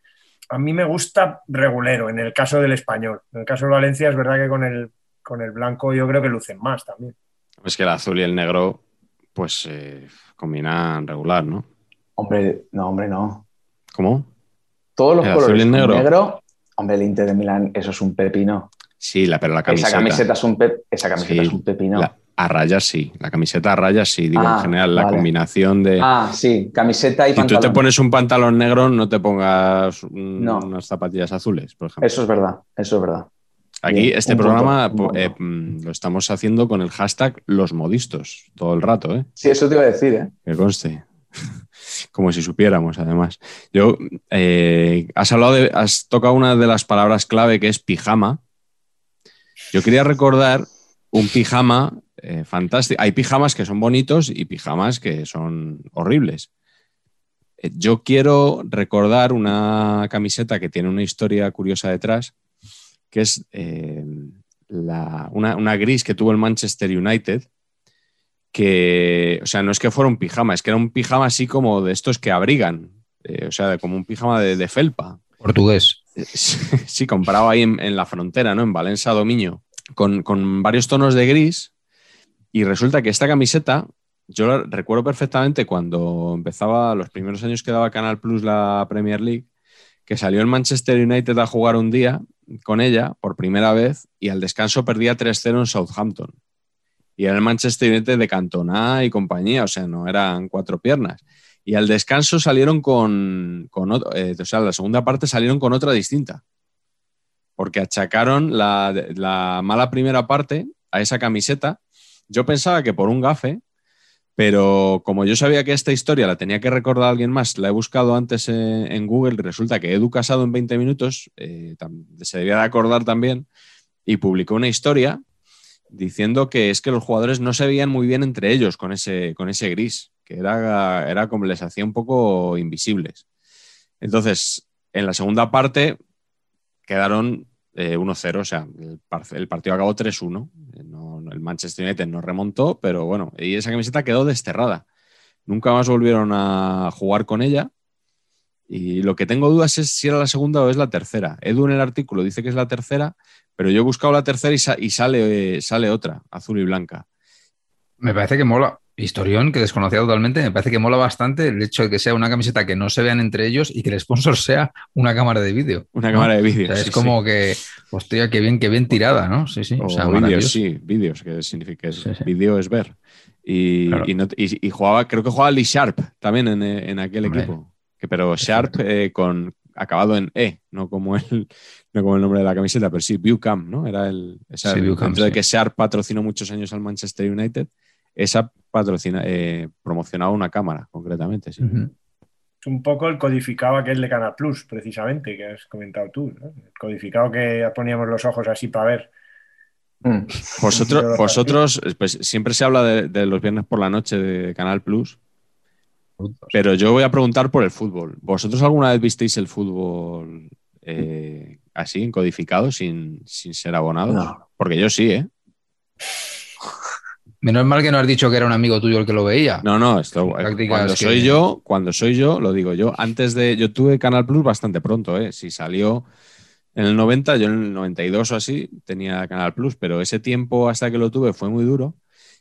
A mí me gusta regulero en el caso del español. En el caso de Valencia es verdad que con el, con el blanco yo creo que lucen más también. Es que el azul y el negro, pues eh, combinan regular, ¿no? Hombre, no, hombre, no. ¿Cómo? Todos los ¿El azul colores y el con negro? hombre, el Inter de Milán, eso es un pepino. Sí, la, pero la camiseta. Esa camiseta es un, pe- esa camiseta Sí, es un pepino. la- a rayas sí. La camiseta a rayas sí. Digo, Ah, en general, la vale. combinación de. Ah, sí, camiseta y si tú pantalón. te pones un pantalón negro, no te pongas un- No. unas zapatillas azules, por ejemplo. Eso es verdad, eso es verdad. Aquí, Bien, este programa punto. eh, mm, lo estamos haciendo con el hashtag los modistos todo el rato, ¿eh? Sí, eso te iba a decir, ¿eh? Que conste. Como si supiéramos, además. Yo, eh, has hablado de, has tocado una de las palabras clave que es pijama. Yo quería recordar un pijama eh, fantástico. Hay pijamas que son bonitos y pijamas que son horribles. Yo quiero recordar una camiseta que tiene una historia curiosa detrás, que es eh, la- una, una gris que tuvo el Manchester United, que, o sea, no es que fuera un pijama, es que era un pijama así como de estos que abrigan, eh, o sea, como un pijama de, de felpa. Portugués. Eh, Sí, comprado ahí en, en la frontera, ¿no? En Valencia, Domiño, con, con varios tonos de gris. Y resulta que esta camiseta, yo la recuerdo perfectamente cuando empezaba los primeros años que daba Canal Plus la Premier League, que salió el Manchester United a jugar un día con ella por primera vez y al descanso perdía 3-0 en Southampton. Y era el Manchester United de Cantona y compañía, o sea, no eran cuatro piernas. Y al descanso salieron con, eh, o sea, la segunda parte salieron con otra distinta. Porque achacaron la mala primera parte a esa camiseta. Yo pensaba que por un gafe, Pero como yo sabía que esta historia la tenía que recordar alguien más, la he buscado antes en, Google y resulta que Edu Casado en 20 minutos eh, se debía de acordar también y publicó una historia diciendo que es que los jugadores no se veían muy bien entre ellos con ese, con ese gris, que era, era como les hacía un poco invisibles. Entonces, en la segunda parte quedaron eh, 1-0, o sea, el partido acabó 3-1. El Manchester United no remontó, pero bueno, y esa camiseta quedó desterrada. Nunca más volvieron a jugar con ella. Y lo que tengo dudas es si era la segunda o es la tercera. Edu en el artículo dice que es la tercera, pero yo he buscado la tercera y, sa- y sale, sale otra, azul y blanca. Me parece que mola, historión que desconocía totalmente, me parece que mola bastante el hecho de que sea una camiseta que no se vean entre ellos y que el sponsor sea una cámara de vídeo. Una ¿no? cámara de O vídeo. sea, sí, es sí. como que, hostia, qué bien, qué bien tirada, ¿no? Sí, sí. O O sea, vídeos, sí, vídeos, que significa Sí, vídeo es ver. Y, Claro. y no- y- y jugaba, creo que jugaba Lee Sharp también en, eh, en aquel Hombre. equipo. Que, pero Sharp eh, con acabado en E, no como el, no como el nombre de la camiseta, pero sí, Viewcam, ¿no? Era el. Esa, Sí, Viewcam, dentro de que Sharp patrocinó muchos años al Manchester United, esa patrocina, eh, promocionaba una cámara, concretamente. Sí. Es un poco el codificado aquel de Canal Plus, precisamente, que has comentado tú. ¿no? El codificado que poníamos los ojos así para ver. Mm. Vosotros, vosotros pues, siempre se habla de, de los viernes por la noche de Canal Plus, pero yo voy a preguntar por el fútbol. ¿Vosotros alguna vez visteis el fútbol eh, así, en codificado, sin, sin ser abonados? No. Porque yo sí, ¿eh? Menos mal que no has dicho que era un amigo tuyo el que lo veía. No, no, esto, Prácticas cuando que- soy yo, cuando soy yo, lo digo yo. Antes de, yo tuve Canal Plus bastante pronto, ¿eh? Si salió en el 90, yo en el 92 o así tenía Canal Plus, pero ese tiempo hasta que lo tuve fue muy duro.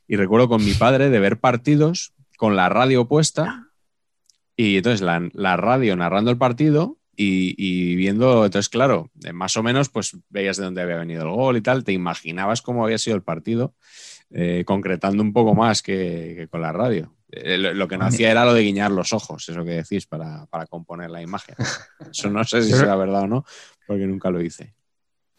Y recuerdo con mi padre de ver partidos con la radio puesta y entonces la, la radio narrando el partido y, y viendo, entonces claro, eh, más o menos pues veías de dónde había venido el gol y tal, te imaginabas cómo había sido el partido, eh, concretando un poco más que, que con la radio. Eh, lo, lo que no hacía era lo de guiñar los ojos, eso que decís, para, para componer la imagen. Eso no sé si será verdad o no, porque nunca lo hice.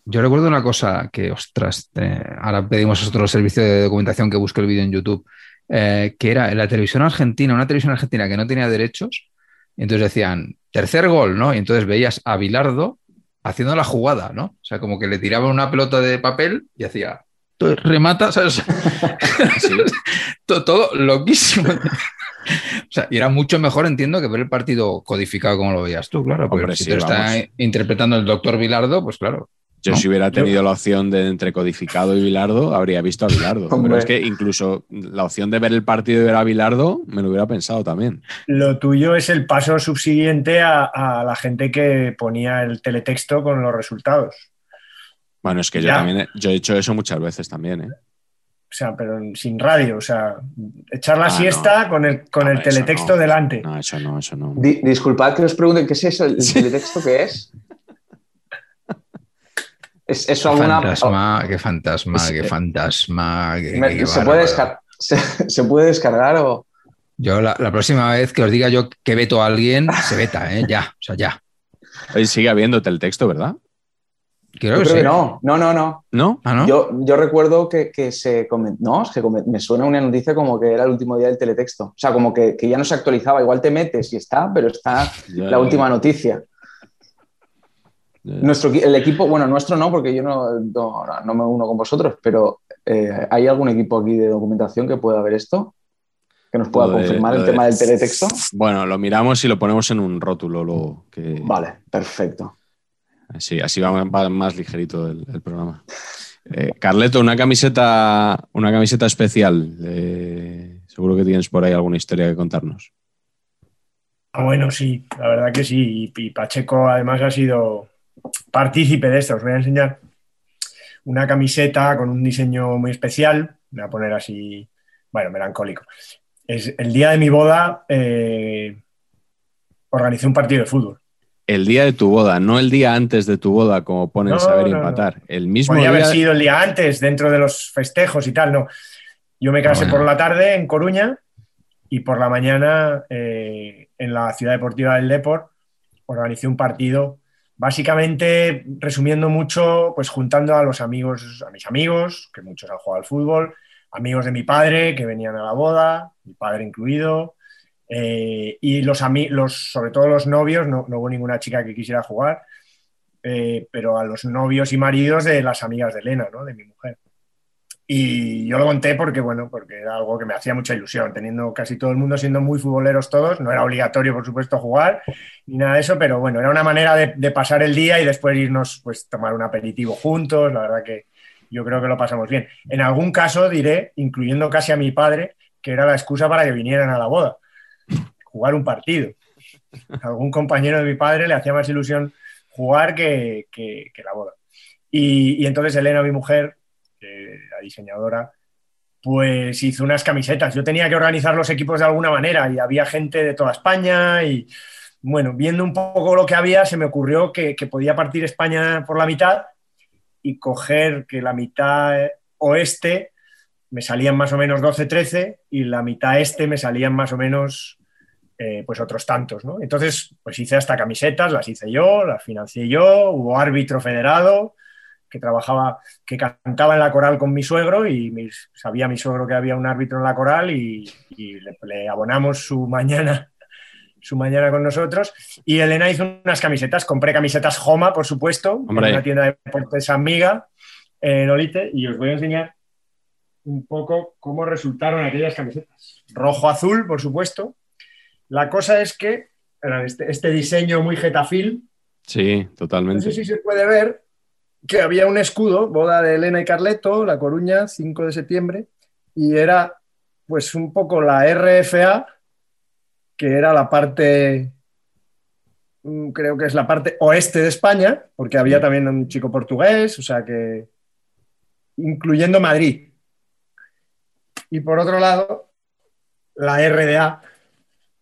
Yo recuerdo una cosa que, ostras, eh, ahora pedimos a el servicio de documentación que busque el vídeo en YouTube, eh, que era en la televisión argentina, una televisión argentina que no tenía derechos, y entonces decían, tercer gol, ¿no? Y entonces veías a Bilardo haciendo la jugada, ¿no? O sea, como que le tiraban una pelota de papel y hacía, "Tú remata, ¿sabes? Sí. todo, todo loquísimo. O sea, y era mucho mejor, entiendo, que ver el partido codificado como lo veías tú, claro. Porque Hombre, si sí, te lo está interpretando el doctor Bilardo, pues claro. Yo ¿no? si hubiera tenido la opción de entre codificado y Bilardo, habría visto a Bilardo. Pero es que incluso la opción de ver el partido y ver a Bilardo, me lo hubiera pensado también. Lo tuyo es el paso subsiguiente a, a la gente que ponía el teletexto con los resultados. Bueno, es que yo también he, yo he hecho eso muchas veces también, ¿eh? O sea, pero sin radio. O sea, echar la Ah, siesta no. con el, con No, el teletexto no. delante. No, eso no, eso no. Di- disculpad que os pregunte, ¿qué es eso? ¿El teletexto qué es? ¿Es eso alguna...? Fantasma, qué fantasma, qué fantasma. qué- Me- qué ¿se, puede bárbaro. descar- se, se puede descargar o...? Yo la, la próxima vez que os diga yo que veto a alguien, se veta, ¿eh? Ya, o sea, ya. Oye, sigue habiéndote el texto, ¿verdad? Creo Yo que creo sí. que no, no, no, no. ¿No? Ah, ¿no? Yo, yo recuerdo que, que se comen- no, es que me suena una noticia como que era el último día del teletexto. O sea, como que, que ya no se actualizaba. Igual te metes y está, pero está Ya, la ya, última noticia. ya. Nuestro, el equipo, bueno, nuestro no, porque yo no, no, no me uno con vosotros, pero eh, ¿hay algún equipo aquí de documentación que pueda ver esto? Que nos pueda de- confirmar el de- tema del teletexto. Bueno, lo miramos y lo ponemos en un rótulo luego. Que, Vale, perfecto. Así, así va va más ligerito el, programa. Eh, Carleto, una camiseta, una camiseta especial. Eh, seguro que tienes por ahí alguna historia que contarnos. Ah, bueno, sí, la verdad que sí. Y, y Pacheco además ha sido partícipe de esto. Os voy a enseñar una camiseta con un diseño muy especial. Me voy a poner así, bueno, melancólico. Es el día de mi boda. eh, organicé un partido de fútbol. El día de tu boda, no el día antes de tu boda, como pone No, el saber no. empatar. El mismo Podría haber día. sido el día antes, dentro de los festejos y tal, no. Yo me casé Bueno. por la tarde en Coruña y por la mañana eh, en la Ciudad Deportiva del Deport organicé un partido, básicamente, resumiendo mucho, pues juntando a los amigos, a mis amigos, que muchos han jugado al fútbol, amigos de mi padre que venían a la boda, mi padre incluido, eh, y los, sobre todo los novios, no, no, hubo ninguna chica que quisiera jugar, eh, pero a los novios y maridos de las amigas de Elena, ¿no? de mi mujer. Y yo lo monté porque, bueno, porque era algo que me hacía mucha ilusión, teniendo casi todo el mundo siendo muy futboleros todos, no era obligatorio, por supuesto, jugar ni nada de eso, pero bueno, era una manera de, de pasar el día y después irnos, pues, tomar un aperitivo juntos, la verdad que yo creo que lo pasamos bien. En algún caso diré, incluyendo casi a mi padre, que era la excusa para que vinieran a la boda, jugar un partido. A algún compañero de mi padre le hacía más ilusión jugar que, que, la boda. Y, y, entonces Elena, mi mujer, la diseñadora, pues hizo unas camisetas. Yo tenía que organizar los equipos de alguna manera y había gente de toda España y bueno, viendo un poco lo que había, se me ocurrió que, que podía partir España por la mitad y coger que la mitad oeste me salían más o menos 12-13 y la mitad este me salían más o menos eh, pues otros tantos, ¿no? Entonces, pues hice hasta camisetas, las hice yo, las financié yo, hubo árbitro federado, que trabajaba, que cantaba en la coral con mi suegro y mis, sabía mi suegro que había un árbitro en la coral y, y le, le, abonamos su mañana su mañana con nosotros y Elena hizo unas camisetas, compré camisetas Joma, por supuesto, Hombre. en una tienda de deportes amiga en Olite y os voy a enseñar un poco cómo resultaron aquellas camisetas. Rojo-azul, por supuesto. La cosa es que este, este diseño muy getafil. Sí, totalmente. No sé si se puede ver, que había un escudo, boda de Elena y Carleto, La Coruña, 5 de septiembre, y era pues un poco la RFA, que era la parte, mm, creo que es la parte oeste de España, porque había también un chico portugués, o sea que, incluyendo Madrid. Y por otro lado, la RDA,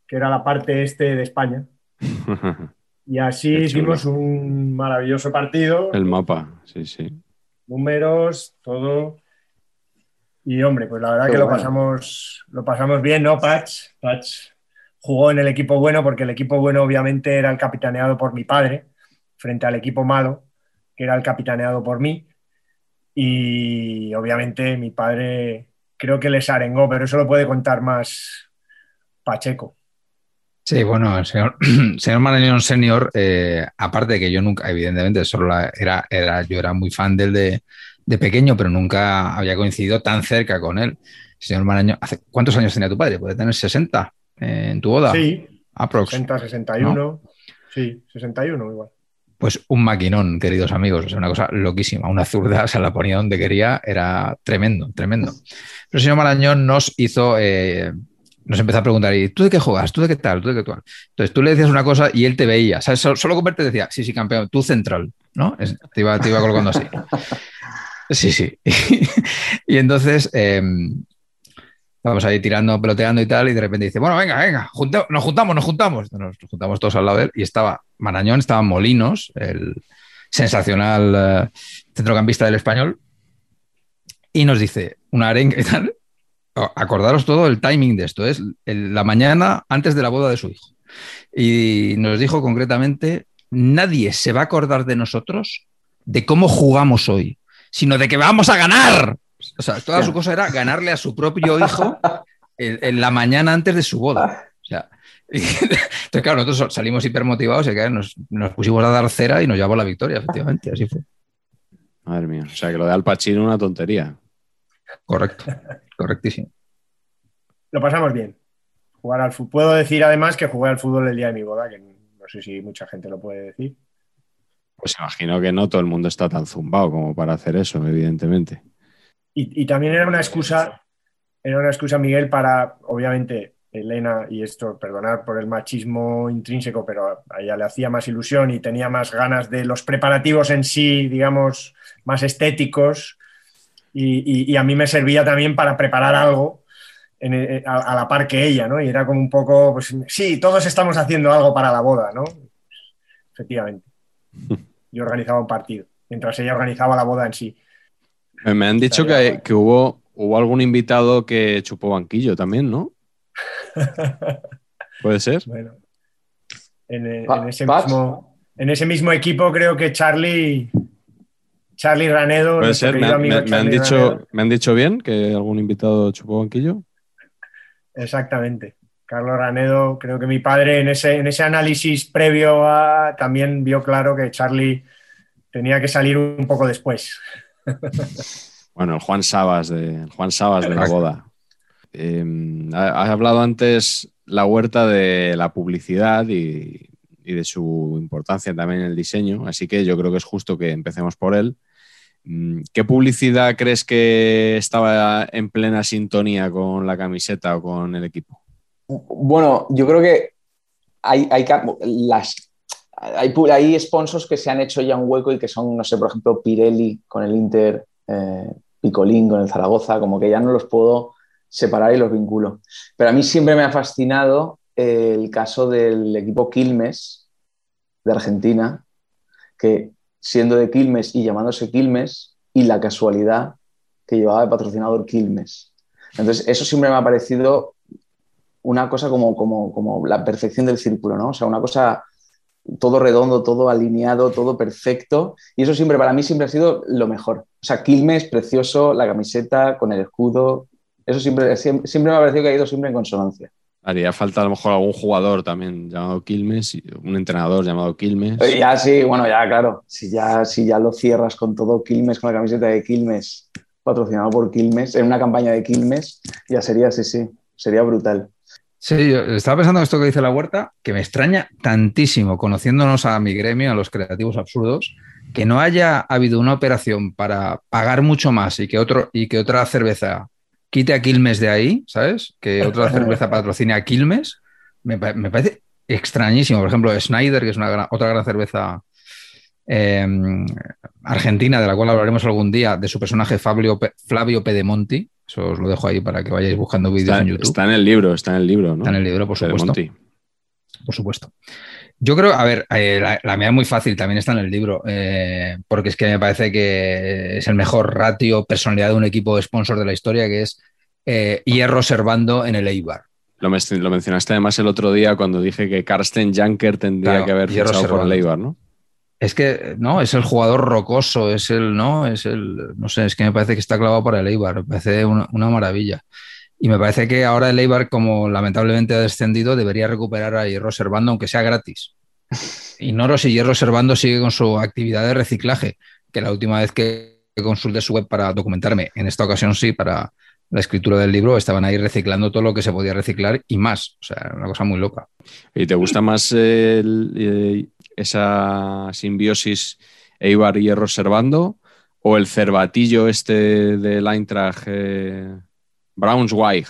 que era la parte este de España. Y así hicimos un maravilloso partido. El mapa, sí, sí. Números, todo. Y hombre, pues la verdad Qué que bueno. lo pasamos, lo pasamos bien, ¿no, Patch? Patch jugó en el equipo bueno porque el equipo bueno obviamente era el capitaneado por mi padre, frente al equipo malo, que era el capitaneado por mí. Y obviamente mi padre creo que les arengó, pero eso lo puede contar más Pacheco. Sí, bueno, el señor, señor Marañón Senior, eh, aparte de que yo nunca, evidentemente, solo la, era, era, yo era muy fan del de, de, pequeño, pero nunca había coincidido tan cerca con él. Señor Marañón, ¿hace, ¿cuántos años tenía tu padre? ¿Puede tener 60 eh, en tu boda? Sí, Aprox. 60, 61, ¿no? sí, 61 igual. Pues un maquinón, queridos amigos, o sea, una cosa loquísima. Una zurda se la ponía donde quería, era tremendo, tremendo. Pero el señor Marañón nos hizo eh, nos empezó a preguntar, ¿y tú de qué juegas? ¿Tú de qué tal? ¿Tú de qué tal? Entonces tú le decías una cosa y él te veía. ¿sabes? Solo con verte decía, sí, sí, campeón, tú central, ¿no? Te iba, te iba colocando así. Sí, sí. y entonces eh, vamos ahí tirando, peloteando y tal, y de repente dice, bueno, venga, venga, junta, nos juntamos, nos juntamos. Nos juntamos todos al lado de él y estaba Marañón, estaba Molinos, el sensacional uh, centrocampista del español, y nos dice una arenga y tal, acordaros todo el timing de esto, es la mañana antes de la boda de su hijo. Y nos dijo concretamente, nadie se va a acordar de nosotros de cómo jugamos hoy, sino de que vamos a ganar. O sea, toda su cosa era ganarle a su propio hijo en, la mañana antes de su boda. O sea, entonces, claro, nosotros salimos hipermotivados y nos, nos, pusimos a dar cera y nos llevó la victoria, efectivamente, así fue. Madre mía, o sea que lo de Al Pacino una tontería. Correcto. Correctísimo. Lo pasamos bien. Jugar al fútbol. Puedo decir además que jugué al fútbol el día de mi boda, que no sé si mucha gente lo puede decir. Pues imagino que no todo el mundo está tan zumbado como para hacer eso, evidentemente. Y, y también era una excusa, era una excusa, Miguel, para, obviamente, Elena, y esto, perdonar por el machismo intrínseco, pero a ella le hacía más ilusión y tenía más ganas de los preparativos en sí, digamos, más estéticos. Y, y, y a mí me servía también para preparar algo en, a, a, la par que ella, ¿no? Y era como un poco, pues sí, todos estamos haciendo algo para la boda, ¿no? Efectivamente. Yo organizaba un partido, mientras ella organizaba la boda en sí. Me han dicho que, que hubo, hubo algún invitado que chupó banquillo también, ¿no? ¿Puede ser? Bueno, en, en, ese mismo, en, ese mismo, equipo creo que Charlie Charlie Ranedo. Puede nuestro ser, me, han- amigo me- me han Charlie dicho, Ranedo. me han dicho bien que algún invitado chupó banquillo. Exactamente. Carlos Ranedo, creo que mi padre en ese, en ese análisis previo a, también vio claro que Charlie tenía que salir un poco después. Bueno, el Juan Sabas de, el Juan Sabas de la boda. Eh, ha- has hablado antes la huerta de la publicidad y, y de su importancia también en el diseño, así que yo creo que es justo que empecemos por él. Mm, ¿Qué publicidad crees que estaba en plena sintonía con la camiseta o con el equipo? Bueno, yo creo que hay, hay, las, hay, hay sponsors que se han hecho ya un hueco y que son, no sé, por ejemplo, Pirelli con el Inter, eh, Picolín con el Zaragoza, como que ya no los puedo separar y los vinculo. Pero a mí siempre me ha fascinado eh, el caso del equipo Quilmes de Argentina, que siendo de Quilmes y llamándose Quilmes, y la casualidad que llevaba de patrocinador Quilmes. Entonces, eso siempre me ha parecido una cosa como, como, como la perfección del círculo, ¿no? O sea, una cosa todo redondo, todo alineado, todo perfecto. Y eso siempre, para mí, siempre ha sido lo mejor. O sea, Quilmes, precioso, la camiseta con el escudo. Eso siempre, siempre, siempre me ha parecido que ha ido siempre en consonancia. Haría falta a lo mejor algún jugador también llamado Quilmes, un entrenador llamado Quilmes. Eh, Ya sí, bueno, ya claro. Si ya, si ya lo cierras con todo Quilmes, con la camiseta de Quilmes, patrocinado por Quilmes, en una campaña de Quilmes, ya sería, sí, sí, sería brutal. Sí, yo estaba pensando en esto que dice la huerta, que me extraña tantísimo, conociéndonos a mi gremio, a los creativos absurdos, que no haya habido una operación para pagar mucho más y que, otro, y que otra cerveza quite a Quilmes de ahí, ¿sabes? Que otra cerveza patrocine a Quilmes, me, pa- me parece extrañísimo. Por ejemplo, Snyder, que es una gran- otra gran cerveza eh, argentina, de la cual hablaremos algún día, de su personaje Fabio, Flavio Pedemonti. Eso os lo dejo ahí para que vayáis buscando vídeos Está, en YouTube. está en el libro, está en el libro, ¿no? Está en el libro, por supuesto. Pedemonti. Por supuesto. Yo creo, a ver, eh, la, la mía es muy fácil, también está en el libro, eh, porque es que me parece que es el mejor ratio personalidad de un equipo sponsor de la historia, que es eh, Hierro Servando en el Eibar. Lo, mencionaste además el otro día cuando dije que Karsten Janker tendría Claro, que haber fichado por el. Eibar, ¿no? Es que, no, es el jugador rocoso, es el, no, es el, no sé, es que me parece que está clavado para el Eibar, me parece una, una maravilla. Y me parece que ahora el Eibar, como lamentablemente ha descendido, debería recuperar a Hierro Servando, aunque sea gratis. Ignoro si Hierro Servando sigue con su actividad de reciclaje, que la última vez que consulté su web para documentarme, en esta ocasión sí, para la escritura del libro, estaban ahí reciclando todo lo que se podía reciclar y más. O sea, una cosa muy loca. ¿Y te gusta más eh, esa simbiosis Eibar-Hierro Servando o el cervatillo este del Eintracht eh, Braunschweig?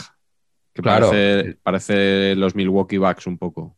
Que Claro. parece, parece los Milwaukee Bucks un poco.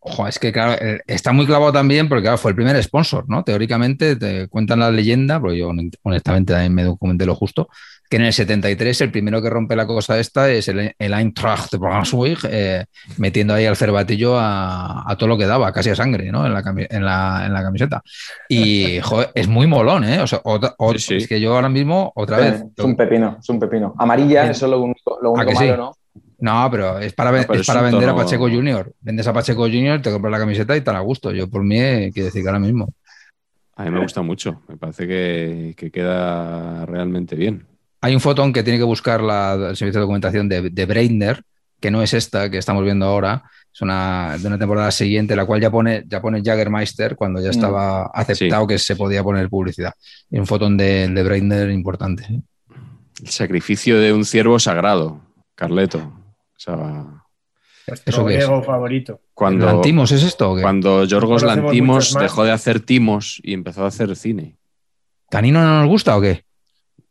Ojo, es que claro, eh, está muy clavado también porque claro, fue el primer sponsor, ¿no? Teóricamente te cuentan la leyenda, porque yo honestamente también me documenté lo justo, que en el 73 el primero que rompe la cosa esta es el, el Eintracht de Braunschweig, eh, metiendo ahí al cervatillo a, a todo lo que daba, casi a sangre, ¿no? En la, cami- en la, en la camiseta. Y joder, es muy molón, ¿eh? O sea, otra- o- Sí, sí. es que yo ahora mismo, otra vez, es un pepino, es un pepino. Amarilla, Bien. eso es lo único, lo ¿A único que sí? malo, ¿no? No, pero es para, No, pero es para vender a Pacheco Junior. Vendes a Pacheco Junior, te compras la camiseta y te la gusto. Yo por mí, eh, quiero decir que ahora mismo. A mí me gusta mucho. Me parece que, que queda realmente bien. Hay un fotón que tiene que buscar la, el servicio de documentación de, de Breitner, que no es esta que estamos viendo ahora, es una de una temporada siguiente, la cual ya pone, ya pone Jaggermeister cuando ya Mm. estaba aceptado que se podía poner publicidad. Y un fotón de, de Breitner importante. ¿eh? El sacrificio de un ciervo sagrado, Carleto. O sea, ¿Eso qué es? griego favorito. cuando, ¿Lantimos es esto? o qué? cuando Yorgos Lantimos dejó de hacer timos y empezó a hacer cine. ¿Canino no nos gusta o qué?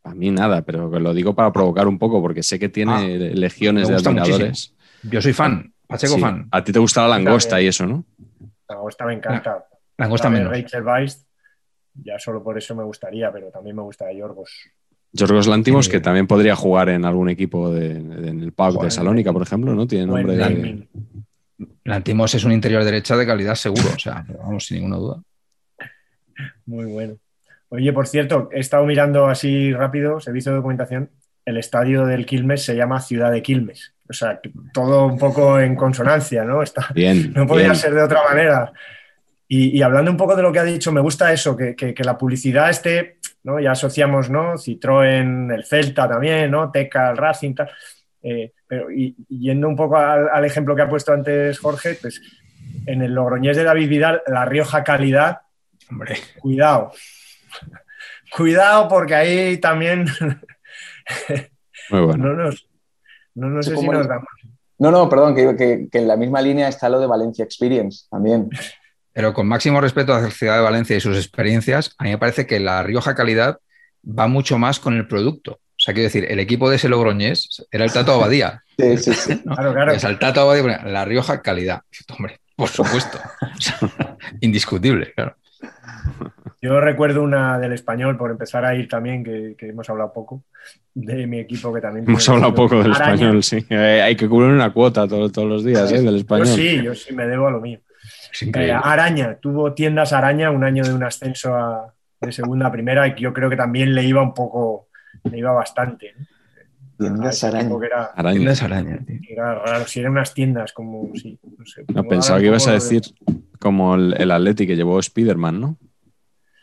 A mí nada, pero lo digo para provocar un poco, porque sé que tiene Ah, legiones me de admiradores. Yo soy fan, Pacheco Sí. fan. A ti te gusta la langosta y eso, ¿no? La langosta me encanta. La angosta La de menos. Rachel Weisz, ya solo por eso me gustaría, pero también me gusta Yorgos. Yorgos Lantimos, Sí. que también podría jugar en algún equipo de, de- en el PAOK de Salónica, por ejemplo, ¿no? Tiene nombre de... naming. Lantimos es un interior derecha de calidad seguro, o sea, pero vamos, sin ninguna duda. Muy bueno. Oye, por cierto, he estado mirando así rápido, servicio de documentación. El estadio del Quilmes se llama Ciudad de Quilmes. O sea, todo un poco en consonancia, ¿no? Está, Bien. no podía bien. ser de otra manera. Y, y hablando un poco de lo que ha dicho, me gusta eso, que, que- que la publicidad esté ¿no? Ya asociamos, ¿no? Citroën, el Celta también, ¿no? Teca, el Racing, tal. Eh, pero y, yendo un poco al, al, ejemplo que ha puesto antes Jorge, pues en el Logroñés de David Vidal, la Rioja calidad, Hombre. cuidado. cuidado porque ahí también Muy bueno. no nos, no, no sé si nos damos. No, no, perdón, que, que- que en la misma línea está lo de Valencia Experience también. Pero con máximo respeto a la ciudad de Valencia y sus experiencias, a mí me parece que la Rioja calidad va mucho más con el producto. O sea, quiero decir, el equipo de ese Logroñés era el Tato Abadía. Sí, sí, sí. ¿no? Claro, claro. Es el Tato Abadía, la Rioja calidad. Hombre, por supuesto. Indiscutible, claro. Yo recuerdo una del español, por empezar a ir también, que, que hemos hablado poco, de mi equipo que también. Hemos hablado poco del Araña. español, sí. Eh, hay que cubrir una cuota todo- todos los días ¿eh? del Yo español. sí, yo sí me debo a lo mío. Eh. Araña, tuvo tiendas Araña, un año de un ascenso a- de segunda a primera, y que yo creo que también le iba un poco, le iba bastante. Tiendas araña. que era, Araña. Tiendas araña, tío. que era raro, si eran unas tiendas como, sí, no sé. No, pensaba que ibas a de- decir como el, el Atleti que llevó Spiderman, ¿no?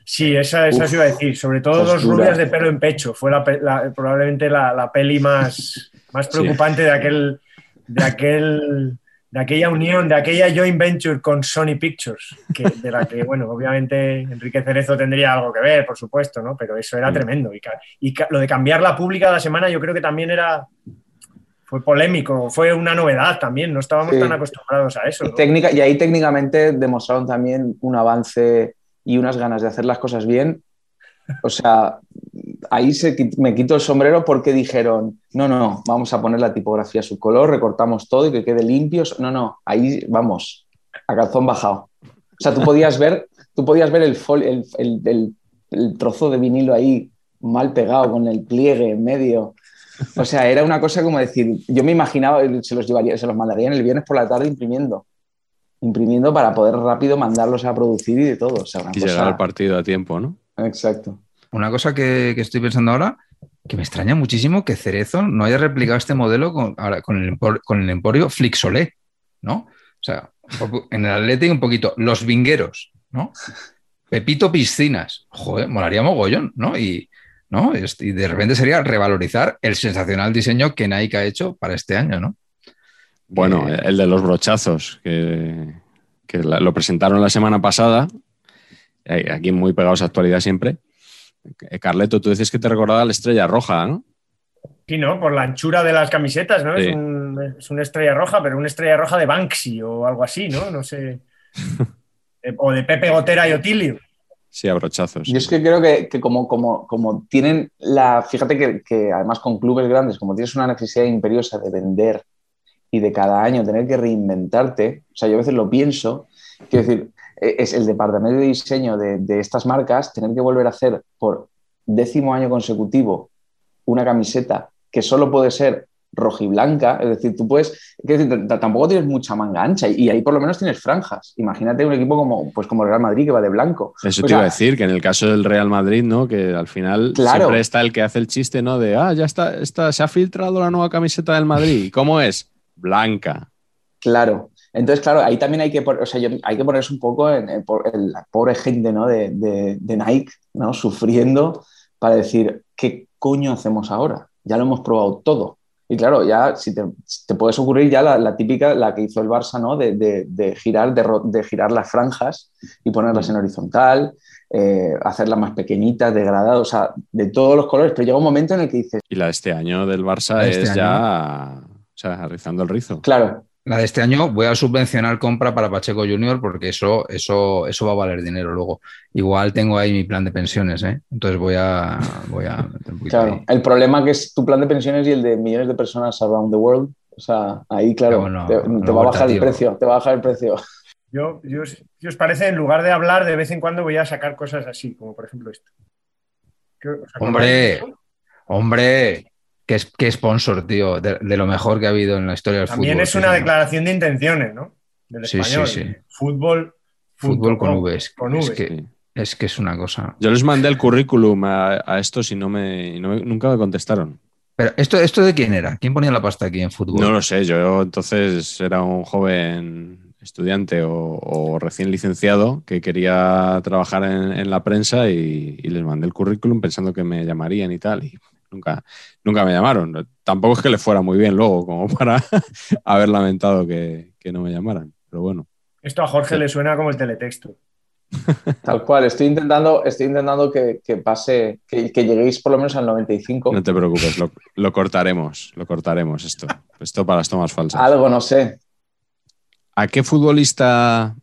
Sí, esa, esa Uf, iba a decir. Sobre todo dos rubias de pelo en pecho. Fue la probablemente la, la peli más, más Sí. preocupante de aquel, de aquel, de aquella unión, de aquella joint venture con Sony Pictures, que, de la que, bueno, obviamente Enrique Cerezo tendría algo que ver, por supuesto, ¿no? Pero eso era Mm. tremendo. Y, lo de cambiar la pública de la semana, yo creo que también era. Fue polémico, fue una novedad también, no estábamos Sí. tan acostumbrados a eso. Y, ¿no? técnica, y ahí técnicamente demostraron también un avance y unas ganas de hacer las cosas bien. O sea, ahí se, me quito el sombrero porque dijeron, no, no, vamos a poner la tipografía a su color, recortamos todo y que quede limpio. No, no, ahí vamos, a calzón bajado. O sea, tú podías ver, tú podías ver el, el- el- el trozo de vinilo ahí mal pegado, con el pliegue en medio. O sea, era una cosa como decir, yo me imaginaba, se los llevaría, se los mandarían el viernes por la tarde imprimiendo. Imprimiendo para poder rápido mandarlos a producir y de todo. O sea, una Y cosa- llegar al partido a tiempo, ¿no? Exacto. Una cosa que, que estoy pensando ahora, que me extraña muchísimo que Cerezo no haya replicado este modelo con, ahora, con, el, empor- con el emporio Flixolé, ¿no? O sea, en el Atlético un poquito, los vingueros, ¿no? Pepito Piscinas, joder, molaría mogollón, ¿no? Y, ¿no? Es- y de repente sería revalorizar el sensacional diseño que Nike ha hecho para este año, ¿no? Bueno, Eh, el de los brochazos, que, que la- lo presentaron la semana pasada, eh, aquí muy pegados a actualidad siempre. Eh, Carleto, tú decís que te recordaba la estrella roja, ¿no? Sí, ¿no? Por la anchura de las camisetas, ¿no? Sí. Es, un- es una estrella roja, pero una estrella roja de Banksy o algo así, ¿no? No sé. O de Pepe Gotera y Otilio. Sí, a brochazos. Yo es que creo que, que como, como, como tienen la. Fíjate que, que además con clubes grandes, como tienes una necesidad imperiosa de vender y de cada año tener que reinventarte, o sea, yo a veces lo pienso, quiero decir, eh, es el departamento de diseño de, de estas marcas tener que volver a hacer por décimo año consecutivo una camiseta que solo puede ser rojiblanca, es decir, tú puedes, decir, tampoco tienes mucha manga ancha y, ahí por lo menos tienes franjas. Imagínate un equipo como, pues como el Real Madrid que va de blanco. Eso O te sea, iba a decir, que en el caso del Real Madrid, ¿no? Que al final Claro. siempre está el que hace el chiste, ¿no? De, ah, ya está, está, se ha filtrado la nueva camiseta del Madrid. ¿Y ¿Cómo es? Blanca. Claro. Entonces, claro, ahí también hay que, o sea, yo- hay que ponerse un poco en, en por- en la pobre gente ¿no? de, de- de Nike, ¿no? Sufriendo para decir, ¿qué coño hacemos ahora? Ya lo hemos probado todo. Y claro, ya si te, si te puedes ocurrir ya la, la típica, la que hizo el Barça, ¿no? De, de- de girar, de, ro- de girar las franjas y ponerlas en horizontal, eh, hacerlas más pequeñitas, degradadas, o sea, de todos los colores. Pero llega un momento en el que dices, Y la de este año del Barça este es año. ya, sea, rizando el rizo. claro, La de este año voy a subvencionar compra para Pacheco Junior porque eso, eso, eso va a valer dinero luego. Igual tengo ahí mi plan de pensiones, ¿eh? Entonces voy a, voy a meter un poquito Claro, ahí. el problema que es tu plan de pensiones y el de millones de personas around the world. O sea, ahí, claro, te, va a bajar el precio, te va a bajar el precio. Yo, yo, si os parece, en lugar de hablar, de vez en cuando voy a sacar cosas así, como por ejemplo esto. ¿Qué- os acordáis Hombre. Hombre, qué, es- qué sponsor, tío, de, de lo mejor que ha habido en la historia del También fútbol. es sí, una declaración de intenciones, ¿no? Del Sí, sí, español. sí. Fútbol. Fútbol con Vs. Con Es V. que- Sí. Es que es una cosa. Yo les mandé el currículum a, a estos y no me, y no me- nunca me contestaron. Pero, ¿esto, ¿esto de quién era? ¿Quién ponía la pasta aquí en fútbol? No lo sé, yo entonces era un joven estudiante o, o recién licenciado que quería trabajar en, en la prensa y, y les mandé el currículum pensando que me llamarían y tal. Y nunca, nunca me llamaron. Tampoco es que le fuera muy bien luego, como para haber lamentado que, que no me llamaran. Pero bueno. Esto a Jorge Sí. le suena como el teletexto. Tal cual, estoy intentando, estoy intentando que, que pase, que, que lleguéis por lo menos al 95. No te preocupes, lo, lo cortaremos, lo cortaremos esto. Esto para las tomas falsas. Algo, no sé. ¿A qué futbolista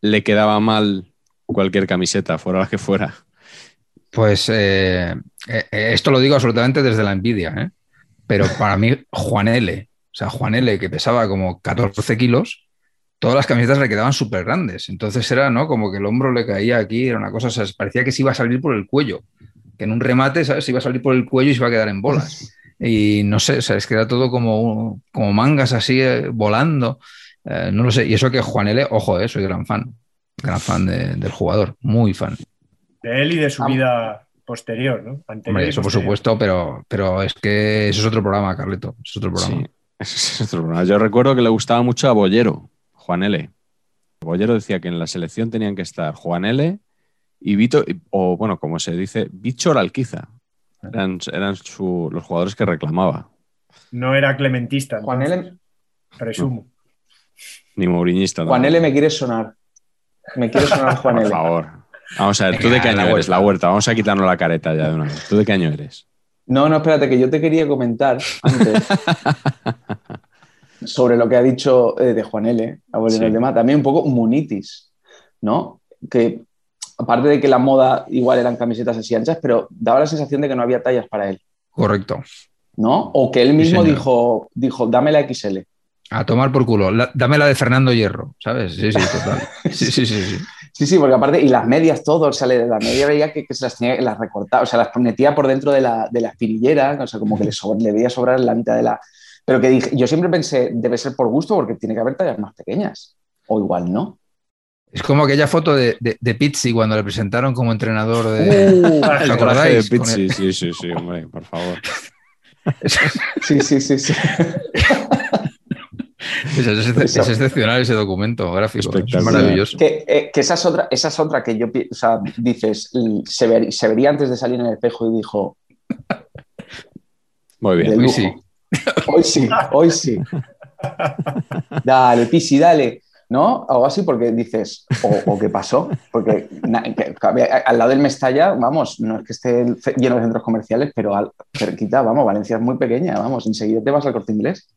le quedaba mal cualquier camiseta, fuera la que fuera? Pues eh, eh, esto lo digo absolutamente desde la envidia, ¿eh? pero para mí Juan L, o sea, Juan L, que pesaba como 14 kilos, todas las camisetas le quedaban súper grandes. Entonces era, ¿no? Como que el hombro le caía aquí, era una cosa, o sea, parecía que se iba a salir por el cuello, que en un remate, ¿sabes? Se iba a salir por el cuello y se iba a quedar en bolas. Y no sé, o sea, es que era todo como, como mangas así eh, volando. Eh, no lo sé. Y eso que Juan L, ojo, eh, soy gran fan, gran fan de- del jugador, muy fan. De él y de su Ah. vida posterior, ¿no? Anterior Hombre, y eso por supuesto, pero, pero es que eso es otro programa, Carleto. Es otro programa. Sí, es otro problema. Yo recuerdo que le gustaba mucho a Bollero, Juan L. Bollero decía que en la selección tenían que estar Juan L. y Vito, o bueno, como se dice, Bichor Alquiza. Eran, eran su- los jugadores que reclamaba. No era clementista. Juan entonces, L, Presumo. Ni Mouriñista. Juan tampoco. L me quiere sonar. Me quiere sonar Juan Por L. favor. Vamos a ver, ¿tú de qué año la eres? La Huerta. Vamos a quitarnos la careta ya de una vez. ¿Tú de qué año eres? No, no, espérate, que yo te quería comentar antes sobre lo que ha dicho eh, de Juan L, abuelo Sí. el tema, también un poco Munitis, ¿no? Que aparte de que la moda igual eran camisetas así anchas, pero daba la sensación de que no había tallas para él, Correcto. ¿no? O que él mismo dijo, dijo, dame la XL. A tomar por culo. La- dame la de Fernando Hierro, ¿sabes? Sí, sí, total. Sí, sí, sí. sí. Sí, sí, porque aparte, y las medias, todo, o sea, la media veía que, que se las tenía, las recortaba, o sea, las metía por dentro de la, de la espinillera, o sea, como que le, veía sobrar la mitad de la... Pero que dije, yo siempre pensé, debe ser por gusto porque tiene que haber tallas más pequeñas. O igual, ¿no? Es como aquella foto de, de, de Pizzi cuando le presentaron como entrenador de. Uh, ¿Os El traje de acordáis? Con Pizzi, el- sí, sí, sí, hombre, por favor. sí, sí, sí, sí. Es, es- es excepcional ese documento gráfico. Es maravilloso. Que, eh, que esa, es otra, esa es otra que yo, o sea, dices, se, ver- se vería antes de salir en el espejo y dijo, Muy bien. Hoy sí. Hoy sí, hoy sí. Dale, Pisi, dale. ¿No? Algo así porque dices, o, o qué pasó, porque na- que- que había- al lado del Mestalla, vamos, no es que esté lleno de centros comerciales, pero al, cerquita, vamos, Valencia es muy pequeña, vamos, enseguida te vas al corte inglés.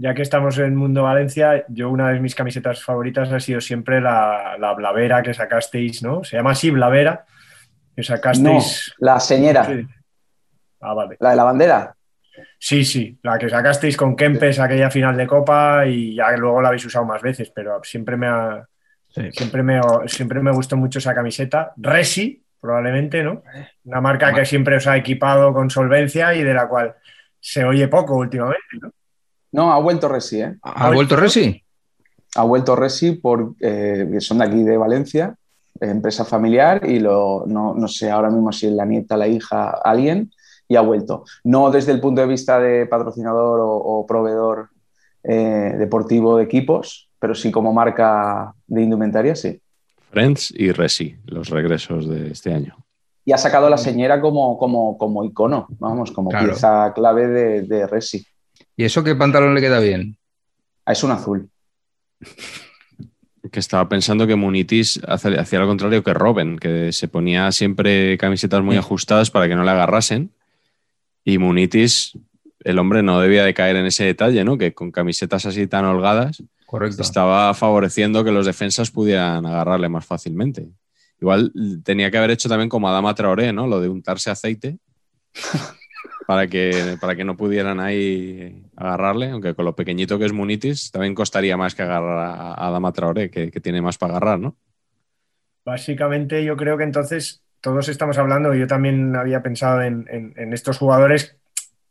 Ya que estamos en Mundo Valencia, yo una de mis camisetas favoritas ha sido siempre la, la Blavera que sacasteis, ¿no? Se llama así Blavera, que No, sacasteis. la señora, Sí. Ah, vale. la de la bandera. Sí, sí, la que sacasteis con Kempes aquella final de Copa y ya luego la habéis usado más veces, pero siempre me ha, Sí. siempre me, siempre me gustó mucho esa camiseta. Resi, probablemente, ¿no? Una marca que siempre os ha equipado con solvencia y de la cual se oye poco últimamente, ¿no? No, ha vuelto Resi, ¿eh? ¿Ha vuelto Resi? Ha vuelto Resi por, eh, que son de aquí de Valencia, empresa familiar, y lo, no, no sé ahora mismo si es la nieta, la hija, alguien, y ha vuelto. No desde el punto de vista de patrocinador o, o proveedor eh, deportivo de equipos, pero sí como marca de indumentaria, sí. Friends y Resi, los regresos de este año. Y ha sacado a la señora como, como, como icono, vamos, como Claro. pieza clave de, de Resi. ¿Y eso qué pantalón le queda bien? Ah, Es un azul. Que estaba pensando que Munitis hacía lo contrario que Robin, que se ponía siempre camisetas muy Sí. ajustadas para que no le agarrasen. Y Munitis, el hombre no debía de caer en ese detalle, ¿no? Que con camisetas así tan holgadas Correcto. estaba favoreciendo que los defensas pudieran agarrarle más fácilmente. Igual tenía que haber hecho también como Adama Traoré, ¿no? Lo de untarse aceite para que, para que no pudieran ahí agarrarle, aunque con lo pequeñito que es Munitis también costaría más que agarrar a a Adama Traoré, que, que tiene más para agarrar, ¿no? Básicamente yo creo que entonces todos estamos hablando, yo también había pensado en, en- en estos jugadores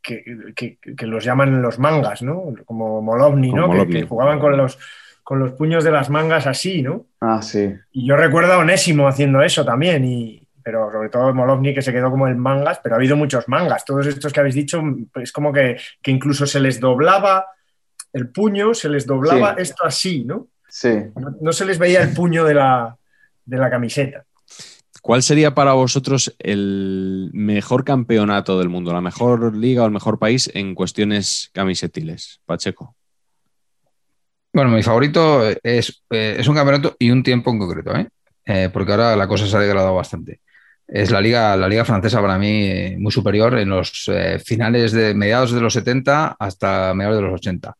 que, que- que los llaman los mangas, ¿no? Como Molovni, Como ¿no? Que- Molovni. Que, jugaban con los, con los puños de las mangas así, ¿no? Ah, sí. Y yo recuerdo a Onésimo haciendo eso también, y, pero sobre todo Molovni que se quedó como el mangas, pero ha habido muchos mangas. Todos estos que habéis dicho, es como que, que incluso se les doblaba el puño, se les doblaba Sí. esto así, ¿no? Sí. No, no se les veía el puño de la, de la camiseta. ¿Cuál sería para vosotros el mejor campeonato del mundo, la mejor liga o el mejor país en cuestiones camisetiles? Pacheco. Bueno, mi favorito es, eh, es un campeonato y un tiempo en concreto, ¿eh? Eh, porque ahora la cosa se ha degradado bastante. Es la liga, la liga francesa para mí eh, muy superior en los eh, finales de mediados de los 70 hasta mediados de los 80.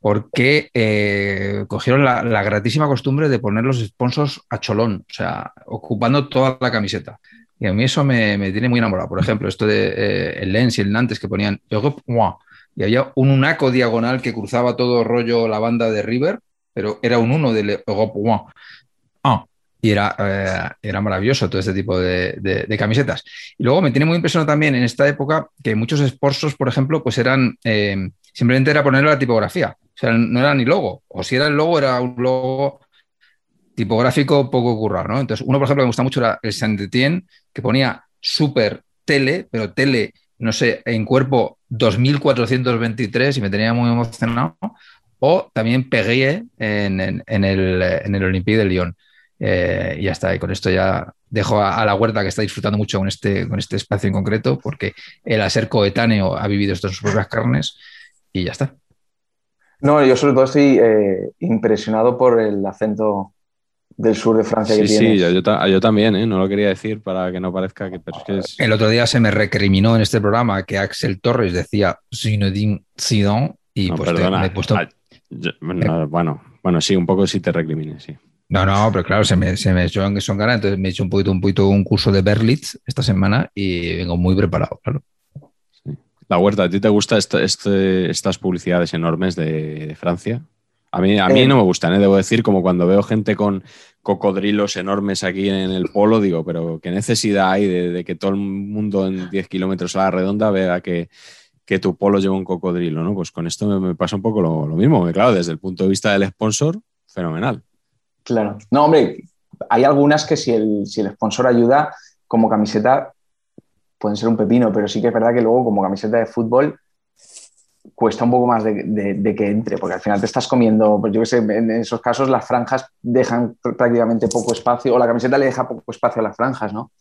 Porque eh, cogieron la, gratísima costumbre de poner los sponsors a cholón, o sea, ocupando toda la camiseta. Y a mí eso me, me tiene muy enamorado. Por ejemplo, esto de el Lens y el Nantes que ponían Europe One, y había un unaco diagonal que cruzaba todo rollo la banda de River, pero era un uno del Europe One. Y era, eh, era maravilloso todo este tipo de, de- de camisetas. Y luego me tiene muy impresionado también en esta época que muchos sponsors, por ejemplo, pues eran eh, simplemente era ponerle la tipografía. O sea, no era ni logo. O si era el logo, era un logo tipográfico poco currar, ¿no? Entonces, uno, por ejemplo, que me gusta mucho era el Saint Etienne, que ponía super tele, pero tele, no sé, en cuerpo 2423 y me tenía muy emocionado. O también pegué en, en- en el, en el Olympique de Lyon. Eh, y ya está, y con esto ya dejo a, a la huerta que está disfrutando mucho con este, con este espacio en concreto, porque él, a ser coetáneo, ha vivido esto en sus propias carnes y ya está. No, yo sobre todo estoy eh, impresionado por el acento del sur de Francia Sí, que sí, tienes. yo, yo ta- yo también, ¿eh? no lo quería decir para que no parezca que. Pero es que es- El otro día se me recriminó en este programa que Axel Torres decía Zinedine Zidane y no, pues te- me he puesto... Ah, yo- no, bueno, bueno, sí, un poco sí te recrimine, sí. No, no, pero claro, se me, se me echó en son ganas, entonces me he hecho un poquito, un poquito un curso de Berlitz esta semana y vengo muy preparado, claro. La huerta, ¿a ti te gustan estas publicidades enormes de, de Francia? A mí, a mí Eh. no me gustan, ¿eh? debo decir, como cuando veo gente con cocodrilos enormes aquí en el polo, digo, pero ¿qué necesidad hay de, de que todo el mundo en 10 kilómetros a la redonda vea que, que tu polo lleva un cocodrilo? ¿no? Pues con esto me, me pasa un poco lo, lo mismo, claro, desde el punto de vista del sponsor, fenomenal. Claro. No, hombre, hay algunas que si el, si el sponsor ayuda, como camiseta, pueden ser un pepino, pero sí que es verdad que luego como camiseta de fútbol cuesta un poco más de, que entre, porque al final te estás comiendo, pues yo que sé, en esos casos las franjas dejan pr- prácticamente poco espacio, o la camiseta le deja poco espacio a las franjas, ¿no?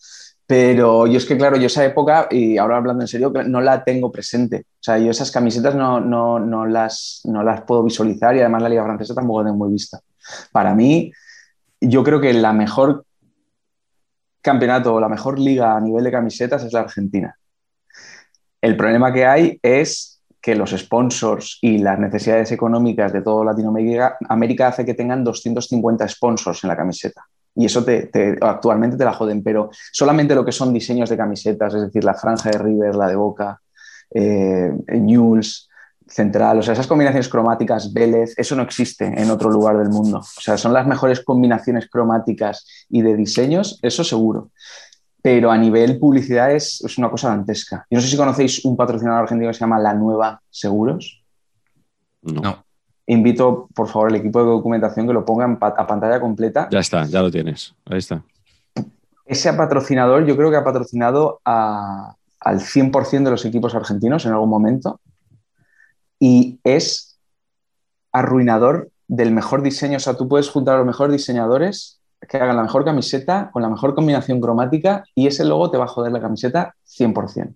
Pero yo es que, claro, yo esa época, y ahora hablando en serio, no la tengo presente. O sea, yo esas camisetas no, no, no, las, no las puedo visualizar y además la Liga Francesa tampoco la tengo muy vista. Para mí, yo creo que la mejor campeonato o la mejor liga a nivel de camisetas es la Argentina. El problema que hay es que los sponsors y las necesidades económicas de toda Latinoamérica América hace que tengan 250 sponsors en la camiseta. Y eso te, te- actualmente te la joden, pero solamente lo que son diseños de camisetas, es decir, la franja de River, la de Boca, eh, News, Central, o sea, esas combinaciones cromáticas, Vélez, eso no existe en otro lugar del mundo. O sea, son las mejores combinaciones cromáticas y de diseños, eso seguro. Pero a nivel publicidad es, es una cosa dantesca. Yo no sé si conocéis un patrocinador argentino que se llama La Nueva Seguros. No. Invito, por favor, al equipo de documentación que lo ponga en pa- a pantalla completa. Ya está, ya lo tienes. Ahí está. Ese patrocinador yo creo que ha patrocinado a- al 100% de los equipos argentinos en algún momento y es arruinador del mejor diseño. O sea, tú puedes juntar a los mejores diseñadores que hagan la mejor camiseta con la mejor combinación cromática y ese logo te va a joder la camiseta 100%.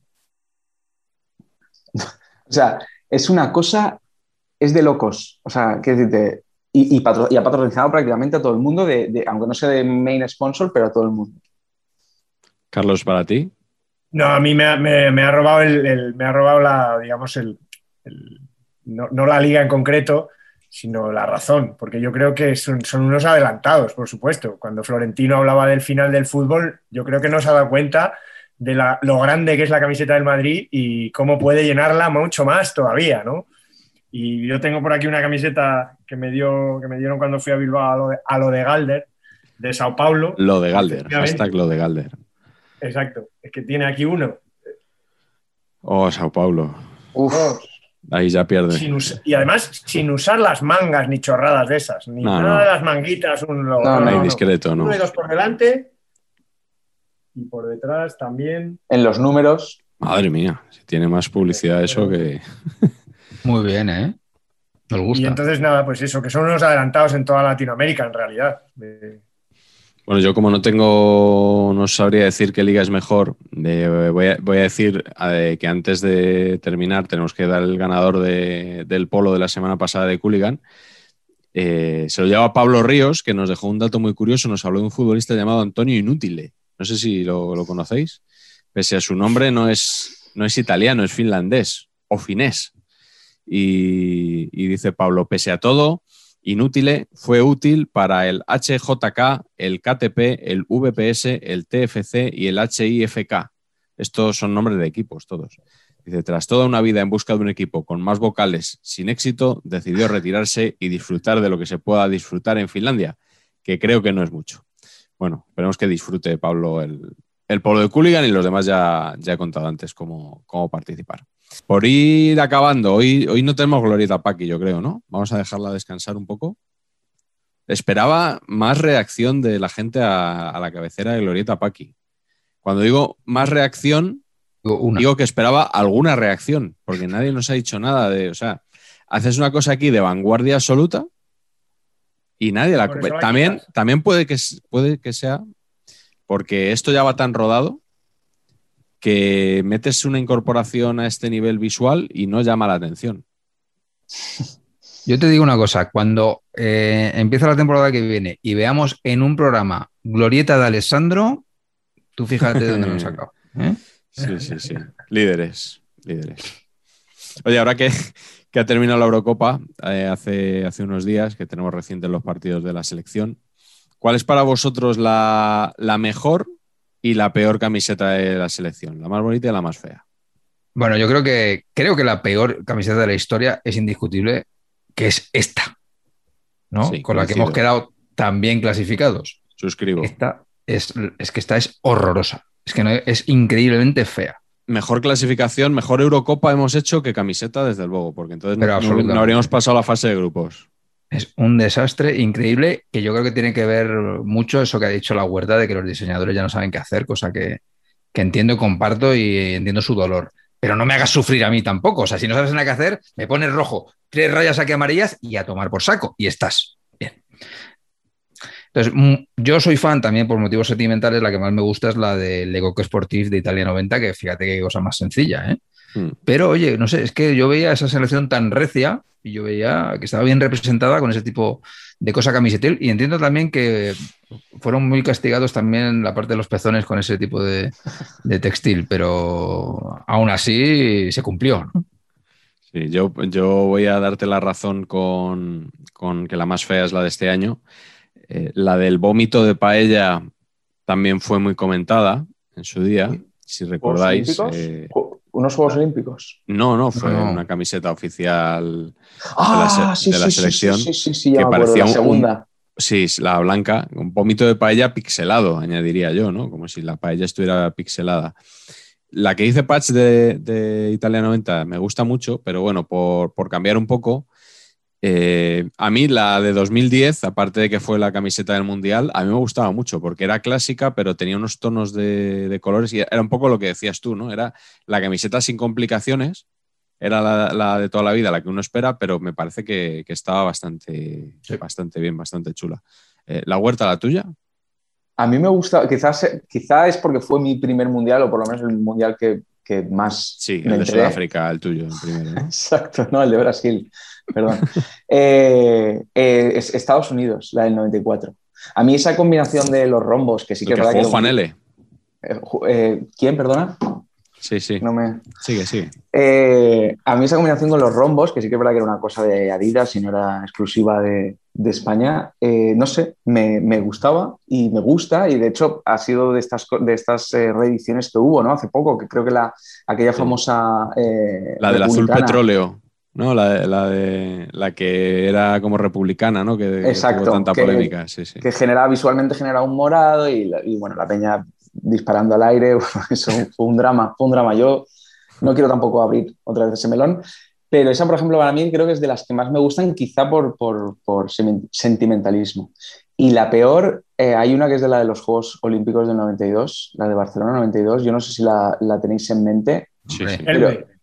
o sea, es una cosa, es de locos. O sea, qué decirte, y, y, patro- y ha patrocinado prácticamente a todo el mundo, de, de- aunque no sea de main sponsor, pero a todo el mundo. Carlos, para ti. No, a mí me ha, me- me ha robado el, el- me ha robado la, digamos, el, el- no, no la liga en concreto, sino la razón, porque yo creo que son, son unos adelantados, por supuesto. Cuando Florentino hablaba del final del fútbol, yo creo que no se ha dado cuenta de la- lo grande que es la camiseta del Madrid y cómo puede llenarla mucho más todavía, ¿no? Y yo tengo por aquí una camiseta que me, dio, que me dieron cuando fui a Bilbao a lo de, a lo de Galder, de Sao Paulo. Lo de Galder. Hashtag lo de Galder. Exacto, es que tiene aquí uno. Oh, Sao Paulo. Uf, Dos. Ahí ya pierde. Sin y además sin usar las mangas ni chorradas de esas, ni No, nada no. de las manguitas, un. No, No, no, no, no. Uno y dos por delante y por detrás también. en los números, Madre mía, si tiene más publicidad eso que. Muy bien, ¿eh? Nos gusta. Y entonces, nada, pues eso, que son unos adelantados en toda Latinoamérica, en realidad. Eh, Bueno, yo como no tengo, no sabría decir qué liga es mejor, voy, a, decir que antes de terminar tenemos que dar el ganador de- del polo de la semana pasada de Cooligan. Eh, se lo lleva Pablo Ríos, que nos dejó un dato muy curioso, nos habló de un futbolista llamado Antonio Inútile. No sé si lo, conocéis. Pese a su nombre, no es, no es italiano, es finlandés o finés. Y dice Pablo, pese a todo, Inútile fue útil para el HJK, el KTP, el VPS, el TFC y el HIFK. Estos son nombres de equipos todos. Dice, tras toda una vida en busca de un equipo con más vocales sin éxito, decidió retirarse y disfrutar de lo que se pueda disfrutar en Finlandia, que creo que no es mucho. Bueno, esperemos que disfrute Pablo el, el polo de Cooligan y los demás ya, ya he contado antes cómo, cómo participar. Por ir acabando, hoy, hoy no tenemos Glorieta Paqui, yo creo, ¿no? Vamos a dejarla descansar un poco. Esperaba más reacción de la gente a, a la cabecera de Glorieta Paqui. Cuando digo más reacción, Digo, una. digo que esperaba alguna reacción, porque nadie nos ha dicho nada de, o sea, haces una cosa aquí de vanguardia absoluta y nadie la también también puede que puede que sea porque esto ya va tan rodado que metes una incorporación a este nivel visual y no llama la atención. Yo te digo una cosa, cuando eh, empieza la temporada que viene y veamos en un programa Glorieta de Alessandro, tú fíjate de dónde nos ha sacado. ¿eh? Sí, sí, sí. líderes, líderes. Oye, ahora que, que ha terminado la Eurocopa eh, hace, hace unos días, que tenemos recientes los partidos de la selección, ¿cuál es para vosotros la, la mejor y la peor camiseta de la selección? La más bonita y la más fea. Bueno, yo creo que creo que la peor camiseta de la historia es indiscutible, que es esta, ¿no? Sí, Con la que hemos quedado tan bien clasificados. Suscribo. Esta es, es que esta es horrorosa. Es que no, es increíblemente fea. Mejor clasificación, mejor Eurocopa hemos hecho que camiseta, desde luego, porque entonces no- no habríamos pasado la fase de grupos. Es un desastre increíble que yo creo que tiene que ver mucho eso que ha dicho la huerta de que los diseñadores ya no saben qué hacer, cosa que, que entiendo y comparto y entiendo su dolor. Pero no me hagas sufrir a mí tampoco. O sea, si no sabes nada que hacer, me pones rojo, tres rayas aquí amarillas y a tomar por saco. Y estás. Bien. Entonces, mm, yo soy fan también por motivos sentimentales. La que más me gusta es la de Lego Sportif de Italia 90, que fíjate qué cosa más sencilla, ¿eh? Hmm. Pero oye, no sé, es que yo veía esa selección tan recia y yo veía que estaba bien representada con ese tipo de cosa camisetil y entiendo también que fueron muy castigados también la parte de los pezones con ese tipo de, de textil, pero aún así se cumplió. ¿no? Sí, yo, yo voy a darte la razón con, con que la más fea es la de este año. Eh, la del vómito de paella también fue muy comentada en su día, si ¿Juegos recordáis. Eh, ¿Unos Juegos Olímpicos? no, no, fue No. una camiseta oficial Ah, se- sí, de la sí, sí, selección, Sí, sí, sí, ya que me parecía la un- segunda. Sí, la blanca, un vómito de paella pixelado, añadiría yo, ¿no? Como si la paella estuviera pixelada. La que dice Patch de, de Italia 90 me gusta mucho, pero bueno, por, por cambiar un poco, eh, a mí la de 2010, aparte de que fue la camiseta del Mundial, a mí me gustaba mucho porque era clásica, pero tenía unos tonos de, de colores y era un poco lo que decías tú, ¿no? Era la camiseta sin complicaciones, era la, la de toda la vida, la que uno espera, pero me parece que, que estaba bastante, Sí. bastante bien, bastante chula. Eh, ¿La huerta, la tuya? A mí me gusta, quizás, quizás es porque fue mi primer mundial, o por lo menos el mundial que, que más Sí, el de. Sudáfrica, el tuyo, el primero. ¿no? Exacto, no, el de Brasil, perdón. Eh, eh, es Estados Unidos, la del 94. A mí esa combinación de los rombos, que sí que es verdad que... Juan L. Eh, ¿Quién, perdona? Sí, sí. No me... Sigue, sigue. A mí esa combinación con los rombos, que sí que es verdad que era una cosa de Adidas y no era exclusiva de, de España, eh, no sé, me, me gustaba y me gusta y de hecho ha sido de estas, de estas eh, reediciones que hubo, ¿no? Hace poco, que creo que la, aquella Sí. famosa... eh, La del azul petróleo, ¿no? La, la, de, la que era como republicana, ¿no? Que, que Exacto, tuvo tanta que- polémica. Sí, sí. que genera visualmente genera un morado y, la- y, bueno, la peña disparando al aire, eso fue un drama, fue un drama. Yo no quiero tampoco abrir otra vez ese melón, pero esa, por ejemplo, para mí creo que es de las que más me gustan, quizá por, por, por sentimentalismo. Y la peor, eh, hay una que es de la de los Juegos Olímpicos del 92, la de Barcelona 92, yo no sé si la, la tenéis en mente. Sí, Pero-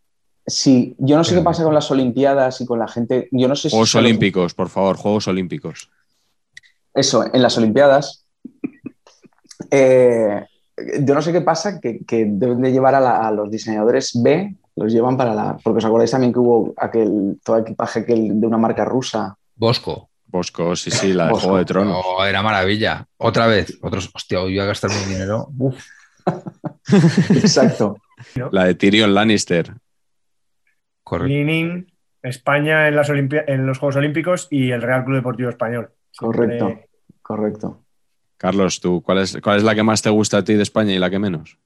Sí, yo no sé qué pasa con las Olimpiadas y con la gente. Yo no sé si Juegos los- Olímpicos, por favor, Juegos Olímpicos. Eso, en las Olimpiadas. eh, yo no sé qué pasa, que, que deben de llevar a, la- a los diseñadores B, los llevan para la. Porque os acordáis también que hubo aquel, todo equipaje aquel de una marca rusa. Bosco. Bosco, sí, sí, la de Bosco. Juego de Tronos. Oh, era maravilla. Otra vez. Otros, hostia, hoy voy a gastar mi dinero. Uf. Exacto. La de Tyrion Lannister. Correcto. Leaning, España en, las en los Juegos Olímpicos y el Real Club Deportivo Español. Siempre- Correcto. Correcto. Carlos, tú, ¿cuál es, ¿cuál es la que más te gusta a ti de España y la que menos?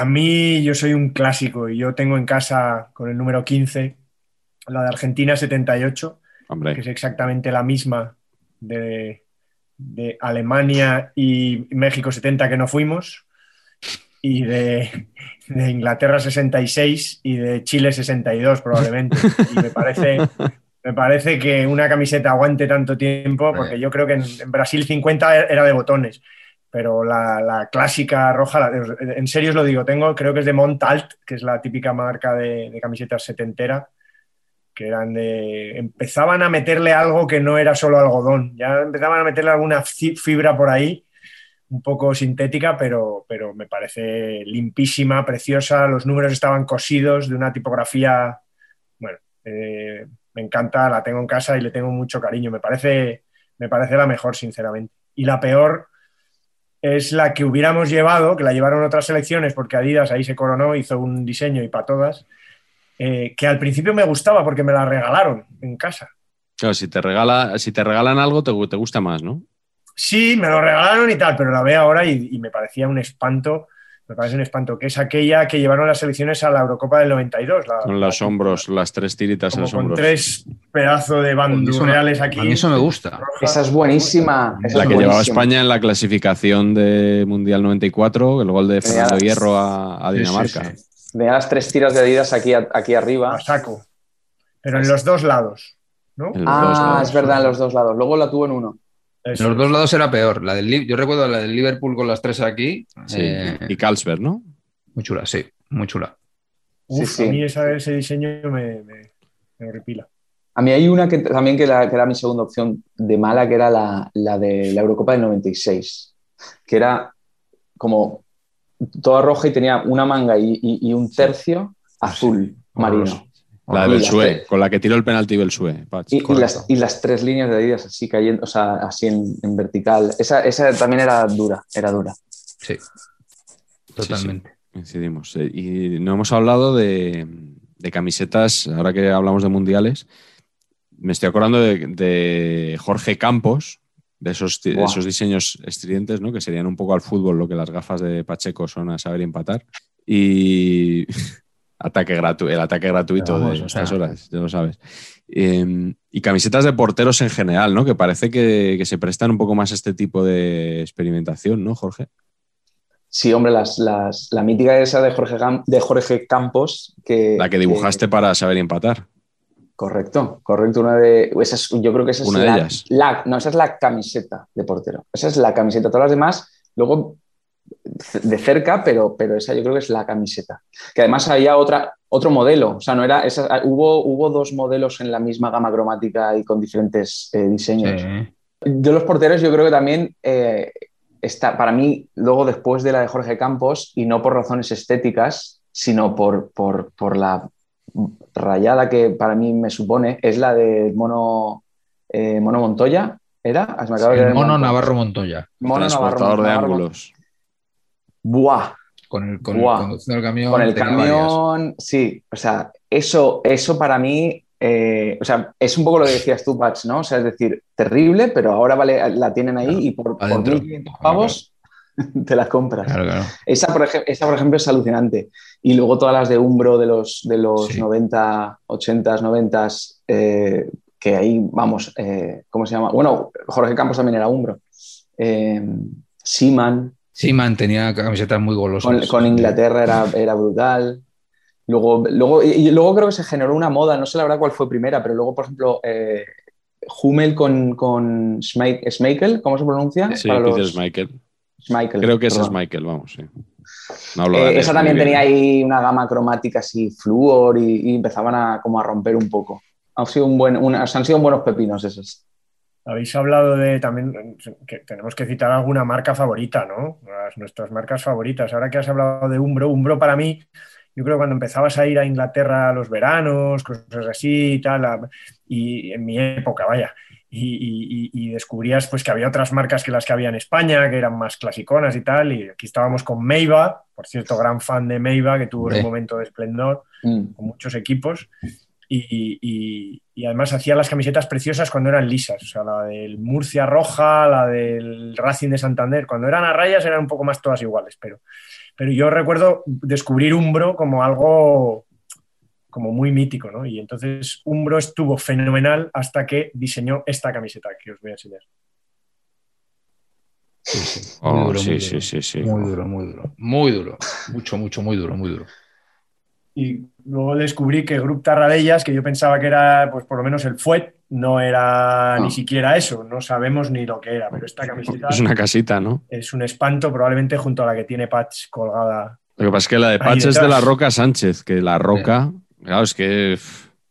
A mí yo soy un clásico y yo tengo en casa con el número 15 la de Argentina 78, que Hombre, es exactamente la misma de, de Alemania y México 70 que no fuimos, y de, de Inglaterra 66 y de Chile 62 probablemente. Y me parece, me parece que una camiseta aguante tanto tiempo, porque yo creo que en, en Brasil 50 era de botones. Pero la, la clásica roja, en serio os lo digo, tengo, creo que es de Montalt, que es la típica marca de, camisetas setentera, que eran de. Empezaban a meterle algo que no era solo algodón, ya empezaban a meterle alguna fi- fibra por ahí, un poco sintética, pero, pero me parece limpísima, preciosa. Los números estaban cosidos de una tipografía. Bueno, eh, me encanta, la tengo en casa y le tengo mucho cariño. Me parece, me parece la mejor, sinceramente. Y la peor es la que hubiéramos llevado, que la llevaron otras selecciones, porque Adidas ahí se coronó, hizo un diseño y para todas, eh, que al principio me gustaba porque me la regalaron en casa. claro, si te, regala, si te regalan algo, te, te gusta más, ¿no? Sí, me lo regalaron y tal, pero la veo ahora y, y me parecía un espanto, me parece un espanto, que es aquella que llevaron las selecciones a la Eurocopa del 92. La, Con los la- hombros, las tres tiritas en los con hombros. tres pedazos de bandurreales aquí. A mí eso me gusta. roja. Esa es buenísima. esa La es que llevaba. España en la clasificación de Mundial 94, el gol de Fernando Hierro a, a Sí, sí, Dinamarca. sí. Tenía las tres tiras de Adidas aquí, aquí arriba. A saco. Pero en los dos lados, ¿no? En los dos Ah, lados. es verdad, en los dos lados. Luego la tuvo en uno. Eso. En los dos lados era peor. La del, yo recuerdo la del Liverpool con las tres aquí. Sí, eh, y Carlsberg, ¿no? muy chula, sí. Muy chula. Uf, Sí, sí. A mí esa- ese diseño me, me, me horripila. A mí hay una que también que, la- que era mi segunda opción de mala, que era la, la de la Eurocopa del 96, que era como toda roja y tenía una manga y, y- y un tercio azul marino. La de Belsué, tres- con la que tiró el penalti Belsué. Y, y las, y las tres líneas de Adidas así cayendo, o sea, así en, en vertical. Esa, esa también era dura, era dura. Sí. Totalmente. Coincidimos. Eh, Y no hemos hablado de, de camisetas, ahora que hablamos de mundiales, me estoy acordando de, de Jorge Campos, de esos, de Buah. esos diseños estridentes, ¿no? que serían un poco al fútbol lo que las gafas de Pacheco son a saber empatar. Y ataque gratu el ataque gratuito Vamos, de o sea. estas horas, ya lo sabes. Eh, y camisetas de porteros en general, ¿no? que parece que, que se prestan un poco más a este tipo de experimentación, ¿no, Jorge? Sí, hombre, las, las- la mítica esa de Jorge, Gam- de Jorge Campos. Que, La que dibujaste para saber empatar. Correcto, correcto. Una de, esa es- yo creo que esa es Una de la, ellas. la- no, esa es la camiseta de portero. Esa es la camiseta. Todas las demás, luego de cerca, pero, pero esa yo creo que es la camiseta. Que además había otra, otro modelo. O sea, no era esa, hubo, hubo dos modelos en la misma gama cromática y con diferentes eh, diseños. Sí. De los porteros, yo creo que también eh, está, para mí, luego después de la de Jorge Campos, y no por razones estéticas, sino por, por, por la rayada que para mí me supone, es la de Mono, eh, Mono Montoya. ¿Era? Ah, me acaba de mono. Navarro Montoya. Mono Navarro- de Navarro- ángulos. Buah, Con el, con el conducción del camión. con el varias. camión, sí, o sea, eso, eso para mí, eh, o sea, es un poco lo que decías tú, Pats, ¿no? O sea, es decir, terrible, pero ahora vale, la tienen ahí Claro, y por, por adentro. 1.500 pavos te la compras. Claro, claro. Esa por, esa, por ejemplo, es alucinante. Y luego todas las de Umbro de los, de los Sí. 90, 80, 90, eh, que ahí, vamos, eh, ¿cómo se llama? Bueno, Jorge Campos también era Umbro. Eh, Seaman, Sí, man, tenía camisetas muy golosas. con, con Inglaterra era, era brutal. Luego, luego, y, luego creo que se generó una moda, no sé la verdad cuál fue primera, pero luego, por ejemplo, eh, Hummel con, con Schmeichel, ¿cómo se pronuncia? Sí, Para Peter los- Schmeichel. Schmeichel, Creo que ese es. Michael, vamos, sí. No hablo Eh, danés esa también tenía ahí una gama cromática así, flúor, y, y empezaban a, como a romper un poco. Han sido, un buen, una- han sido buenos pepinos esos. Habéis hablado de también que tenemos que citar alguna marca favorita, ¿no? Las- nuestras marcas favoritas. Ahora que has hablado de Umbro, Umbro para mí, yo creo que cuando empezabas a ir a Inglaterra a los veranos, cosas así y tal, a- y en mi época, vaya, y, y- y- y descubrías pues que había otras marcas que las que había en España, que eran más clasiconas y tal, y aquí estábamos con Meiva, por cierto, gran fan de Meiva, que tuvo un momento de esplendor Mm. con muchos equipos. Y, y- y además hacía las camisetas preciosas cuando eran lisas, o sea, la del Murcia roja, la del Racing de Santander. Cuando eran a rayas eran un poco más todas iguales, pero, pero yo recuerdo descubrir Umbro como algo como muy mítico, ¿no? Y entonces Umbro estuvo fenomenal hasta que diseñó esta camiseta que os voy a enseñar. Oh, Muy duro, sí, muy sí, duro. sí, sí. Muy duro, muy duro. Muy duro. Mucho, mucho, muy duro, muy duro. Y luego descubrí que Grup Tarradellas, que yo pensaba que era, pues por lo menos el Fuet, no era No. ni siquiera eso, no sabemos ni lo que era, pero esta camiseta Es una casita, ¿no? es un espanto probablemente junto a la que tiene Patch colgada. Lo que pasa es que la de Patch es de la Roca Sánchez, que la Roca, claro, es que,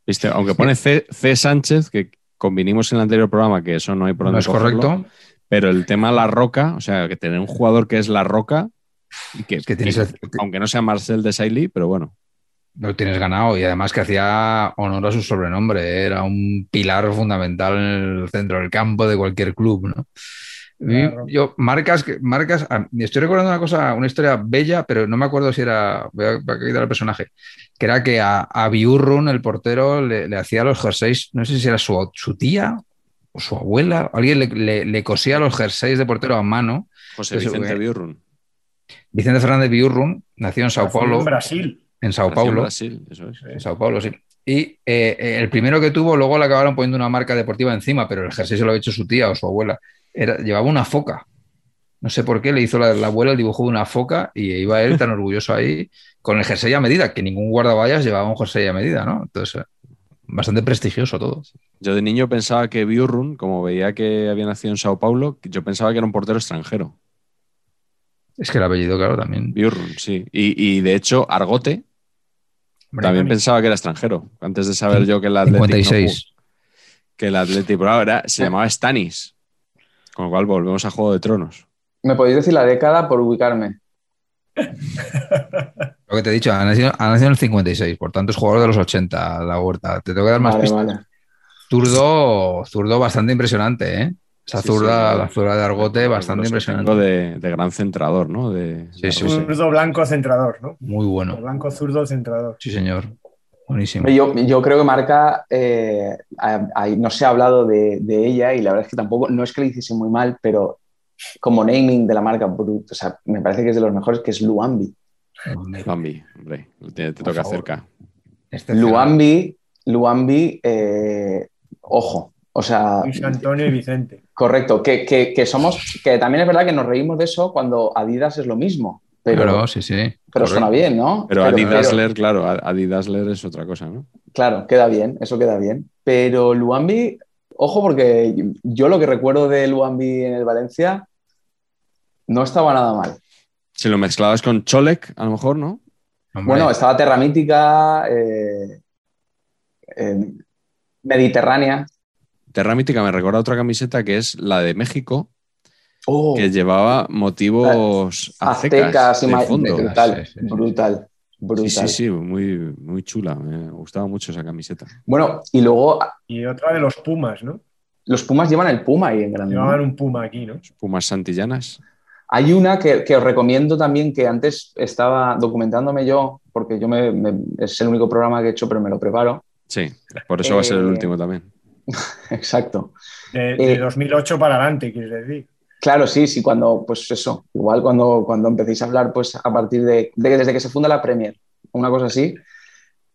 viste, aunque pone C, C Sánchez, que convinimos en el anterior programa que eso no hay por ¿No es cogerlo, correcto? pero el tema La Roca, o sea, que tener un jugador que es La Roca, y que, Es que tienes, que- aunque no sea Marcel de Sailly, pero bueno, lo tienes ganado y además que hacía honor a su sobrenombre. Era un pilar fundamental en el centro del campo de cualquier club, ¿no? Claro. Yo, marcas, marcas, ah, me estoy recordando una cosa, una historia bella, pero no me acuerdo si era, voy a, voy a quitar el personaje, que era que a, a Biurrun, el portero, le, le hacía los jerseys, no sé si era su, su tía o su abuela, alguien le, le- le cosía los jerseys de portero a mano. José Eso, Vicente eh, Biurrun. Vicente Fernández Biurrun nació en Sao Nació Paulo, En Brasil. En Sao Paulo. Brasil, eso es. En Sao Paulo, sí. Y eh, eh, el primero que tuvo, luego le acabaron poniendo una marca deportiva encima, pero el jersey se lo había hecho su tía o su abuela. Era, llevaba una foca. No sé por qué le hizo la, la abuela el dibujo de una foca y iba él tan orgulloso ahí con el jersey a medida, que ningún guardaballas llevaba un jersey a medida, ¿no? Entonces, eh, bastante prestigioso todo. Yo de niño pensaba que Biurrun, como veía que había nacido en Sao Paulo, yo pensaba que era un portero extranjero. Es que el apellido, claro, también. Biurrun, sí. Y, y de hecho, Argote también pensaba que era extranjero. Antes de saber yo que el Atlético 56. que el Atlético pero ahora se llamaba Stanis. Con lo cual volvemos a Juego de Tronos. ¿Me podéis decir la década por ubicarme? Lo que te he dicho, ha nacido, ha nacido en el 56, por tanto es jugador de los 80, la huerta. Te tengo que dar más Vale, pistas. vale. Zurdo, zurdo bastante impresionante, ¿eh? Esa zurda, sí, la zurda de Argote, bastante impresionante. De, de gran centrador, ¿no? De, Sí, de sí, Argote. Zurdo blanco centrador, ¿no? Muy bueno. Blanco zurdo centrador. Sí, señor. Buenísimo. Yo, yo creo que Marca, eh, a- a- no se ha hablado de, de ella y la verdad es que tampoco, no es que le hiciese muy mal, pero como naming de la marca, brut- o sea, me parece que es de los mejores, que es Luambi. Bambi, hombre, te, toca favor. cerca. Excepcional. Luambi, Luambi, eh, ojo, o sea, Luis Antonio y Vicente. correcto, que, que- que somos, que también es verdad que nos reímos de eso cuando Adidas es lo mismo, pero, Claro, sí, sí. pero Correcto. suena bien, ¿no? Pero Adi Dassler, claro, Adi Dassler es otra cosa, ¿no? Claro, queda bien, eso queda bien. Pero Luambi, ojo, porque yo lo que recuerdo de Luambi en el Valencia no estaba nada mal. Si lo mezclabas con Cholek, a lo mejor, ¿no? Hombre, Bueno, estaba Terra Mítica, eh, eh, Mediterránea. Terra Mítica me recuerda otra camiseta que es la de México, Oh, que llevaba motivos aztecas, aztecas y de fondo. brutal, Sí, sí, sí. brutal, brutal. Sí, sí, sí, muy, muy chula. Me gustaba mucho esa camiseta. Bueno, y luego Y otra de los Pumas, ¿no? los Pumas llevan el Puma ahí en grande. ¿no? Llevaban un Puma aquí, ¿no? Pumas Santillanas. Hay una que, que os recomiendo también, que antes estaba documentándome yo, porque yo me, me- es el único programa que he hecho, pero me lo preparo. Sí, por eso va a ser el Eh, último también. Exacto. De, de Eh, 2008 para adelante, quieres decir. Claro, sí, sí, cuando, pues eso, igual cuando, cuando empecéis a hablar, pues a partir de, de- desde que se funda la Premier, una cosa así,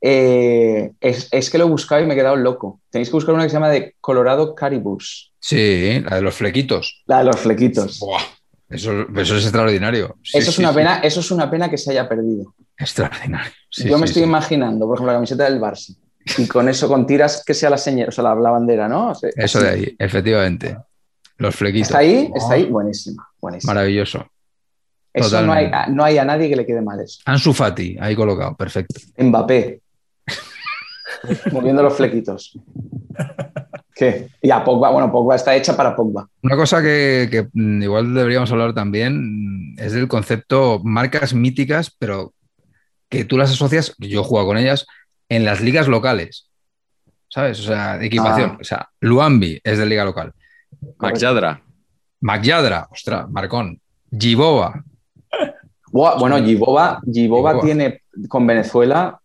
eh, es, es que lo he buscado y me he quedado loco. Tenéis que buscar una que se llama de Colorado Caribous, Sí, la de los flequitos. la de los flequitos. Buah, eso, eso es extraordinario. Sí, eso, es sí, una sí. pena, eso es una pena que se haya perdido. Extraordinario. Sí, Yo me sí, estoy sí. imaginando, por ejemplo, la camiseta del Barça, y con eso, con tiras que sea la señal, o sea, la, la bandera, ¿no? O sea, Eso así. de ahí, efectivamente. Los flequitos. ¿Está ahí? Está ahí, buenísima, buenísima. Maravilloso. Eso no hay, no hay a nadie que le quede mal eso. Ansu Fati, ahí colocado, perfecto. Mbappé. Moviendo los flequitos. ¿Qué? Y a Pogba, bueno, Pogba está hecha para Pogba. Una cosa que, que, mm, igual deberíamos hablar también mm, es del concepto marcas míticas, pero que tú las asocias, yo he jugado con ellas, en las ligas locales. ¿Sabes? O sea, de equipación. Ah. O sea, Luambi es de liga local. Max Yadra. Magyadra, ostras, Marcón. Gibova, Buah, Bueno, Giboba, Giboba Giboba. tiene con Venezuela.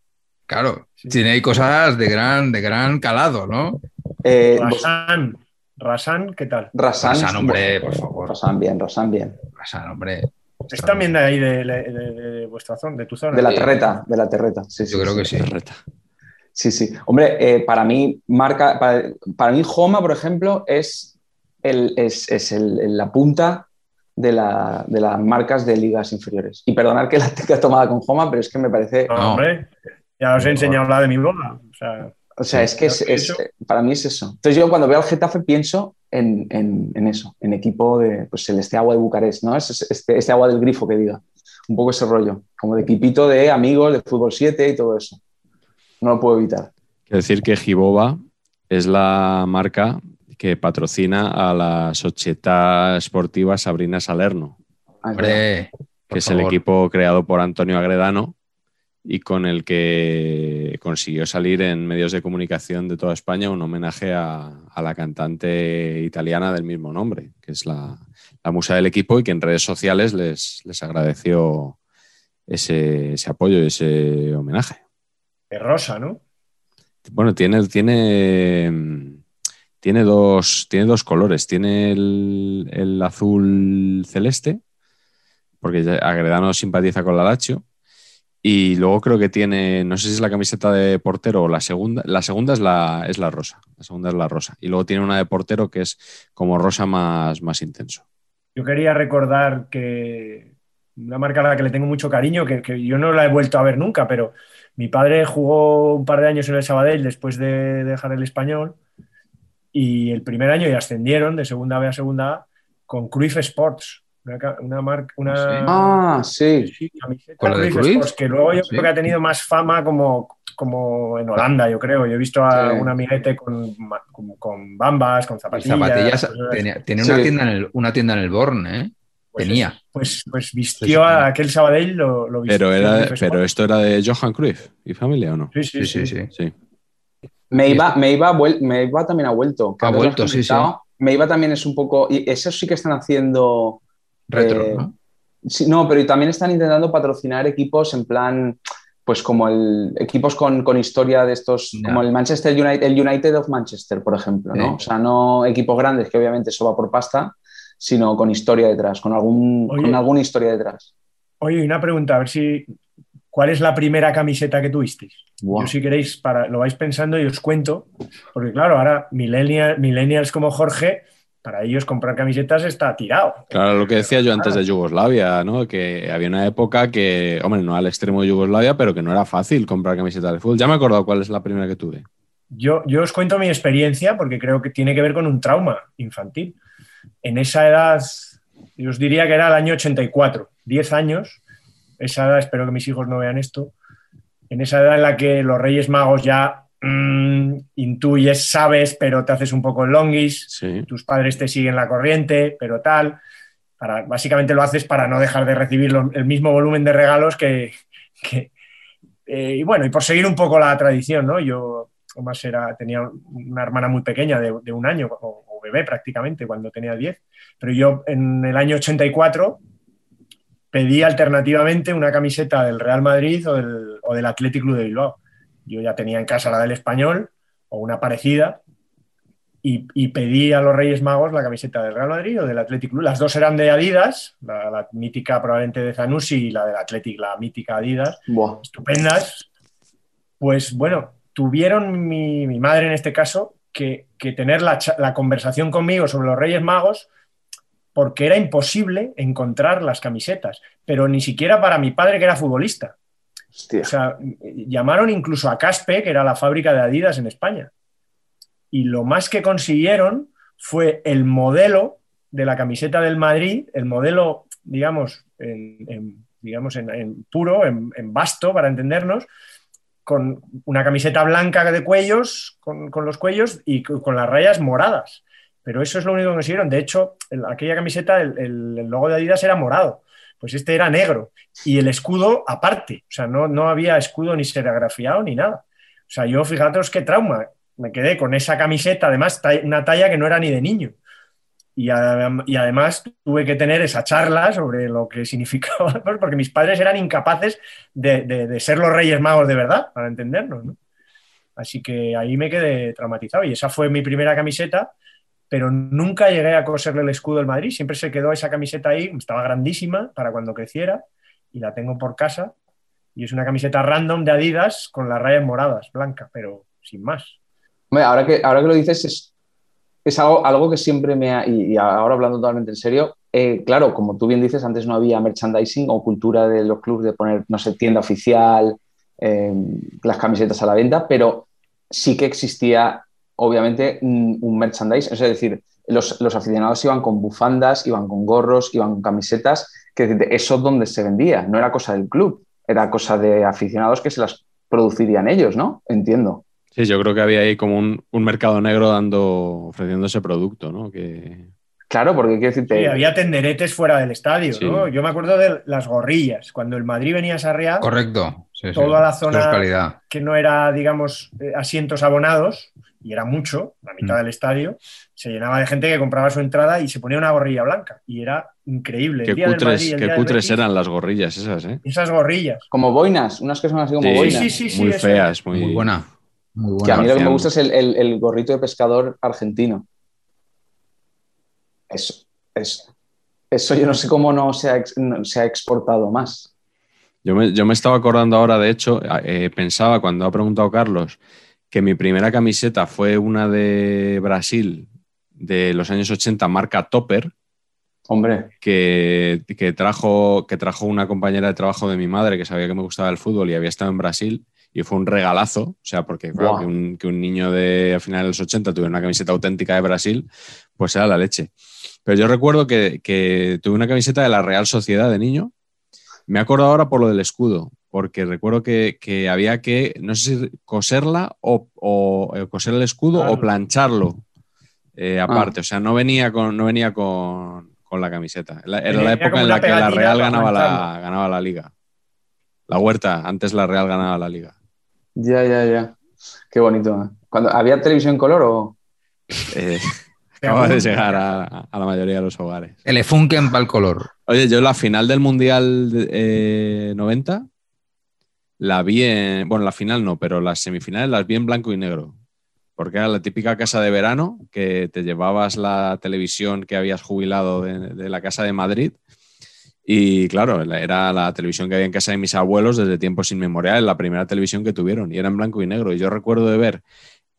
claro, tiene ahí cosas de gran, de gran calado, ¿no? eh, Rasan, Rasan, ¿qué tal? Rasan, Rasan, hombre, por favor. Rasan bien, Rasan bien. Rasan, hombre. Es también de ahí, de, de- de- de vuestra zona, de tu zona. De la terreta, de la terreta. Sí, sí, Yo creo sí. que sí. Terreta. Sí, sí. Hombre, eh, para mí, marca, para, para mí, Homa, por ejemplo, es, el, es, es el- el- la punta de, la- de las marcas de ligas inferiores. Y perdonad que la tenga tomada con Homa, pero es que me parece. No, No. hombre, ya os he enseñado la de mi boda. O sea, O sea, es que es, es- para mí es eso. Entonces, yo cuando veo al Getafe pienso en, en- en eso, en equipo de, pues, el este agua de Bucarest, ¿no? Es, es- este, este agua del grifo que diga. Un poco ese rollo, como de equipito de amigos, de fútbol 7 y todo eso. No lo puedo evitar. Quiero decir que Gibova es la marca que patrocina a la Società Sportiva Sabrina Salerno, Ah. Hombre, por que es el equipo creado por Antonio Agredano y con el que consiguió salir en medios de comunicación de toda España un homenaje a, a la cantante italiana del mismo nombre, que es la, la musa del equipo y que en redes sociales les, les agradeció ese, ese apoyo y ese homenaje. de rosa, ¿no? Bueno, tiene, tiene, tiene, dos, tiene dos colores. Tiene el, el azul celeste, porque Agredano simpatiza con la Lazio. Y luego creo que tiene, no sé si es la camiseta de portero o la segunda. La segunda es la, es la rosa. La segunda es la rosa. Y luego tiene una de portero que es como rosa más, más intenso. Yo quería recordar que una marca a la que le tengo mucho cariño, que, yo no la he vuelto a ver nunca, pero mi padre jugó un par de años en el Sabadell después de dejar el español y el primer año y ascendieron de segunda B a segunda A con Cruyff Sports, una, ca- una marca, una. Ah, sí. sí, camiseta ¿Con la de Cruyff Cruyff? Sports, que luego yo Sí. creo que ha tenido más fama como, como en Holanda, yo creo. Yo he visto a Sí. un amiguete con, con, con bambas, con Y zapatillas. tenía, una, tienda en el, una tienda en el Born, ¿eh? Pues tenía. Pues, pues vistió a aquel Sabadell, lo, lo vistió. Pero, era, pero esto era de Johan Cruyff y familia o no? Sí, sí, Sí, sí, sí. Sí. Meiva, Meiva, vuel- Meiva también ha vuelto. Ha vuelto, sí, sí. comentado. Meiva también es un poco. Y eso sí que están haciendo. Retro, eh, ¿no? sí, no, pero también están intentando patrocinar equipos en plan. Pues como el equipos con, con historia de estos, como el Manchester United, el United of Manchester, por ejemplo, ¿no? Sí. O sea, no equipos grandes, que obviamente eso va por pasta, sino con historia detrás, con, algún, Oye. con alguna historia detrás. Oye, una pregunta, a ver si. ¿Cuál es la primera camiseta que tuvisteis? Yo, si queréis, para, lo vais pensando y os cuento. Porque, claro, ahora millennial- millennials como Jorge, para ellos comprar camisetas está tirado. Claro, lo que decía yo antes de Yugoslavia, ¿no? Que había una época que, hombre, no al extremo de Yugoslavia, pero que no era fácil comprar camisetas de fútbol. Ya me he acordado cuál es la primera que tuve. Yo, yo os cuento mi experiencia porque creo que tiene que ver con un trauma infantil. En esa edad, yo os diría que era el año 84, 10 años. Esa edad, espero que mis hijos no vean esto. En esa edad en la que los Reyes Magos ya mm, intuyes, sabes, pero te haces un poco el longis. Sí. Tus padres te siguen la corriente, pero tal. Para, básicamente lo haces para no dejar de recibir lo- el mismo volumen de regalos que. que- eh, y bueno, y por seguir un poco la tradición, ¿no? Yo, además, era, tenía una hermana muy pequeña, de, de un año, o, o bebé prácticamente, cuando tenía 10. Pero yo en el año 84 pedí alternativamente una camiseta del Real Madrid o del, o del Athletic Club de Bilbao. Yo ya tenía en casa la del Español o una parecida y, y pedí a los Reyes Magos la camiseta del Real Madrid o del Athletic Club. Las dos eran de Adidas, la, la mítica probablemente de Zanussi y la del Athletic, la mítica Adidas, Buah. estupendas. Pues bueno, tuvieron mi, mi madre en este caso que, que tener la, la conversación conmigo sobre los Reyes Magos porque era imposible encontrar las camisetas, pero ni siquiera para mi padre que era futbolista. O sea, llamaron incluso a Caspe, que era la fábrica de Adidas en España. Y lo más que consiguieron fue el modelo de la camiseta del Madrid, el modelo, digamos, en, digamos, en, puro, en, basto, para entendernos, con una camiseta blanca de cuellos, con, los cuellos y con las rayas moradas. Pero eso es lo único que consiguieron. De hecho, aquella camiseta, el, logo de Adidas era morado. Pues este era negro. Y el escudo aparte. O sea, no, no había escudo ni serigrafiado ni nada. O sea, yo fijaros qué trauma. Me quedé con esa camiseta, además, una talla que no era ni de niño. Y, además tuve que tener esa charla sobre lo que significaba, porque mis padres eran incapaces de, ser los Reyes Magos de verdad, para entendernos. Así que ahí me quedé traumatizado. Y esa fue mi primera camiseta, pero nunca llegué a coserle el escudo del Madrid. Siempre se quedó esa camiseta ahí, estaba grandísima para cuando creciera, y la tengo por casa. Y es una camiseta random de Adidas con las rayas moradas, blanca, pero sin más. ahora que, ahora que lo dices, es, es algo, algo que siempre me ha, y, ahora hablando totalmente en serio, eh, claro, como tú bien dices, antes no había merchandising o cultura de los clubes de poner, no sé, tienda oficial, eh, las camisetas a la venta, pero sí que existía, obviamente, un, merchandising, es decir, los, aficionados iban con bufandas, iban con gorros, iban con camisetas, que eso es donde se vendía, no era cosa del club, era cosa de aficionados que se las producirían ellos, ¿no? Entiendo. Sí, yo creo que había ahí como un, mercado negro dando, ofreciendo ese producto, ¿no? Que... Claro, porque quiero decirte. Sí, había tenderetes fuera del estadio, ¿no? Yo me acuerdo de las gorrillas. Cuando el Madrid venía a Sarriá. Correcto. toda la zona que no era, digamos, eh, asientos abonados, y era mucho, la mitad mm. del estadio, se llenaba de gente que compraba su entrada y se ponía una gorrilla blanca. Y era increíble. Qué cutres, qué cutres eran las gorrillas esas, ¿eh? Esas gorrillas. Como boinas, unas que son así como boinas. Sí, sí, sí. Muy feas, muy, muy buena. Que a mí lo que me gusta es el, gorrito de pescador argentino. Eso, eso. Eso yo no sé cómo no se ha, se ha exportado más. Yo me, estaba acordando ahora, de hecho, eh, pensaba cuando ha preguntado Carlos que mi primera camiseta fue una de Brasil de los años 80, marca Topper. Hombre. Que, que, trajo, que trajo una compañera de trabajo de mi madre que sabía que me gustaba el fútbol y había estado en Brasil y fue un regalazo, o sea, porque que, un, niño de a finales de los 80 tuviera una camiseta auténtica de Brasil, pues era la leche. Pero yo recuerdo que, tuve una camiseta de la Real Sociedad de niño. Me acuerdo ahora por lo del escudo, porque recuerdo que, había que, no sé si coserla o, eh, coser el escudo o plancharlo eh, aparte. Ah. O sea, no venía con, no venía con, la camiseta. Era la época en la que la Real ganaba la, ganaba la liga. La huerta, antes la Real ganaba la liga. Ya, ya, ya. Qué bonito. ¿eh? Cuando, ¿Había televisión en color o...? Eh, acaba de llegar a, la mayoría de los hogares. El Efunken para el color. Oye, yo la final del Mundial 90 eh, la vi en... Bueno, la final no, pero las semifinales las vi en blanco y negro. Porque era la típica casa de verano que te llevabas la televisión que habías jubilado de la casa de Madrid y claro, era la televisión que había en casa de mis abuelos desde tiempos inmemoriales, la primera televisión que tuvieron, y era en blanco y negro. Y yo recuerdo de ver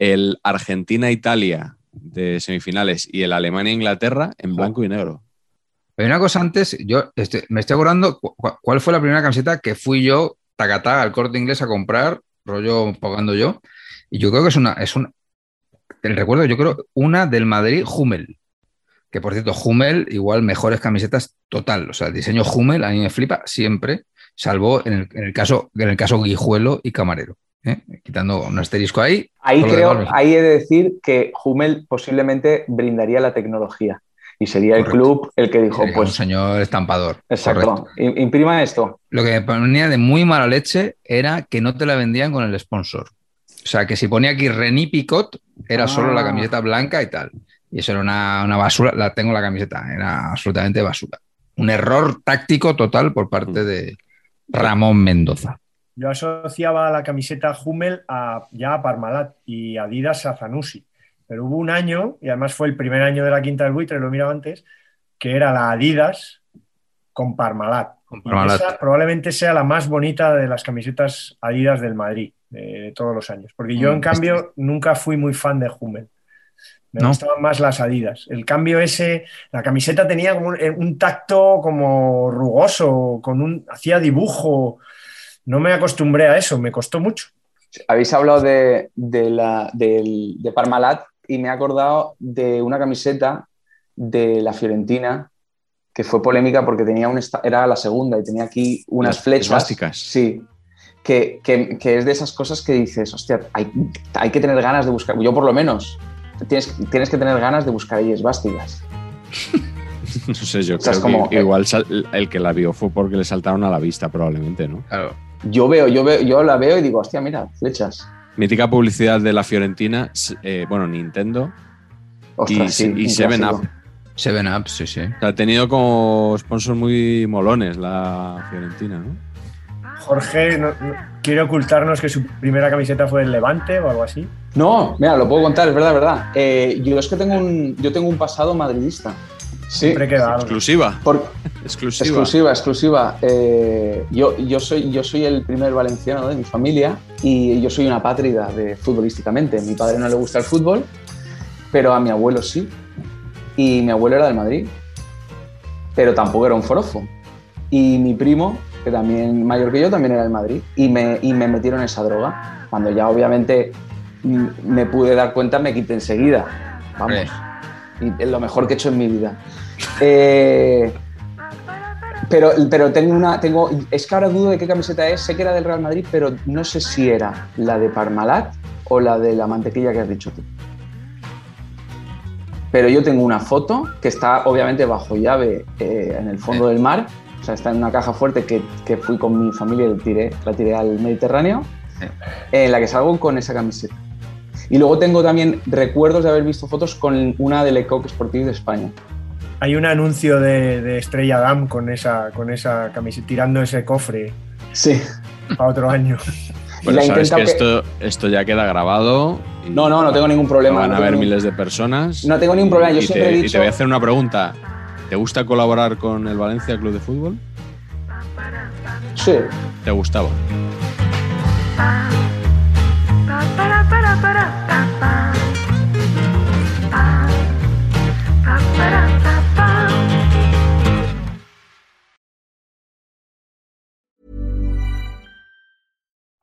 el Argentina-Italia de semifinales y el Alemania-Inglaterra en blanco y negro. Hay una cosa antes, yo este, me estoy acordando cuál fue la primera camiseta que fui yo, tacatá, al corte inglés a comprar, rollo pagando yo. Y yo creo que es una, es una, el recuerdo, yo creo, una del Madrid Hummel. Que por cierto, Hummel, igual mejores camisetas total. O sea, el diseño Hummel a mí me flipa siempre, salvo en el, caso, en el caso Guijuelo y Camarero. ¿eh? Quitando un asterisco ahí. Ahí creo, ahí he de decir que Hummel posiblemente brindaría la tecnología. Y sería el club el que dijo, pues. Un señor estampador. Exacto. Imprima esto. Lo que me ponía de muy mala leche era que no te la vendían con el sponsor. O sea, que si ponía aquí René Picot, era solo la ah. camiseta blanca y tal. Y eso era una, basura, la tengo la camiseta, era absolutamente basura. Un error táctico total por parte de Ramón Mendoza. Yo asociaba la camiseta Hummel a, ya a Parmalat y Adidas a Zanussi. Pero hubo un año, y además fue el primer año de la quinta del buitre, lo miraba antes, que era la Adidas con Parmalat. probablemente sea la más bonita de las camisetas Adidas del Madrid de, todos los años. Porque yo, mm, en cambio, nunca fui muy fan de Hummel. Me gustaban más las Adidas. El cambio ese, la camiseta tenía como un, eh, tacto como rugoso, con un, hacía dibujo. No me acostumbré a eso, me costó mucho. Habéis hablado de, la, de, Parmalat y me he acordado de una camiseta de la Fiorentina que fue polémica porque tenía un era la segunda y tenía aquí unas Las flechas. esvásticas. Sí. Que, que- que es de esas cosas que dices, hostia, hay, hay que tener ganas de buscar. Yo, por lo menos, tienes, tienes que tener ganas de buscar ahí esvásticas. No sé, yo O sea, creo es como- que igual sal- el que la vio fue porque le saltaron a la vista, probablemente, ¿no? Claro. Yo veo, yo veo, yo la veo y digo, hostia, mira, flechas. Mítica publicidad de la Fiorentina, eh, bueno, Nintendo Ostras, y, sí, y un Seven. Up. Seven Up, sí, sí. O sea, ha tenido como sponsors muy molones la Fiorentina, ¿no? Jorge no- no- quiere ocultarnos que su primera camiseta fue el Levante o algo así. No, mira, lo puedo contar, es verdad, es verdad. Eh, yo es que tengo un, yo tengo un pasado madridista. Sí. Siempre queda algo. Exclusiva. Por- Exclusiva. exclusiva, exclusiva. Eh, yo, yo, soy, yo soy el primer valenciano de mi familia y yo soy una pátrida de futbolísticamente. A mi padre no le gusta el fútbol, pero a mi abuelo sí. Y mi abuelo era del Madrid, pero tampoco era un forofo. Y mi primo, que también mayor que yo, también era del Madrid. Y me, y me metieron esa droga. Cuando ya obviamente me pude dar cuenta, me quité enseguida. Vamos. Hombre. Y es lo mejor que he hecho en mi vida. Eh, pero, pero tengo una. Tengo, es que ahora dudo de qué camiseta es. Sé que era del Real Madrid, pero no sé si era la de Parmalat o la de la mantequilla que has dicho tú. Pero yo tengo una foto que está obviamente bajo llave eh, en el fondo del mar. O sea, está en una caja fuerte que, que fui con mi familia y la tiré, la tiré al Mediterráneo. En la que salgo con esa camiseta. Y luego tengo también recuerdos de haber visto fotos con una de Lecoq Sportive de España. Hay un anuncio de, de Estrella Damm con esa, con esa camiseta, tirando ese cofre Sí. para otro año. Bueno, sabes que intentado esto, esto ya queda grabado. y No, no, no tengo ningún problema. Van no a tengo ver ningún- miles de personas. No tengo ningún problema, yo y siempre te, he y dicho- te voy a hacer una pregunta. ¿Te gusta colaborar con el Valencia Club de Fútbol? Sí. ¿Te gustaba?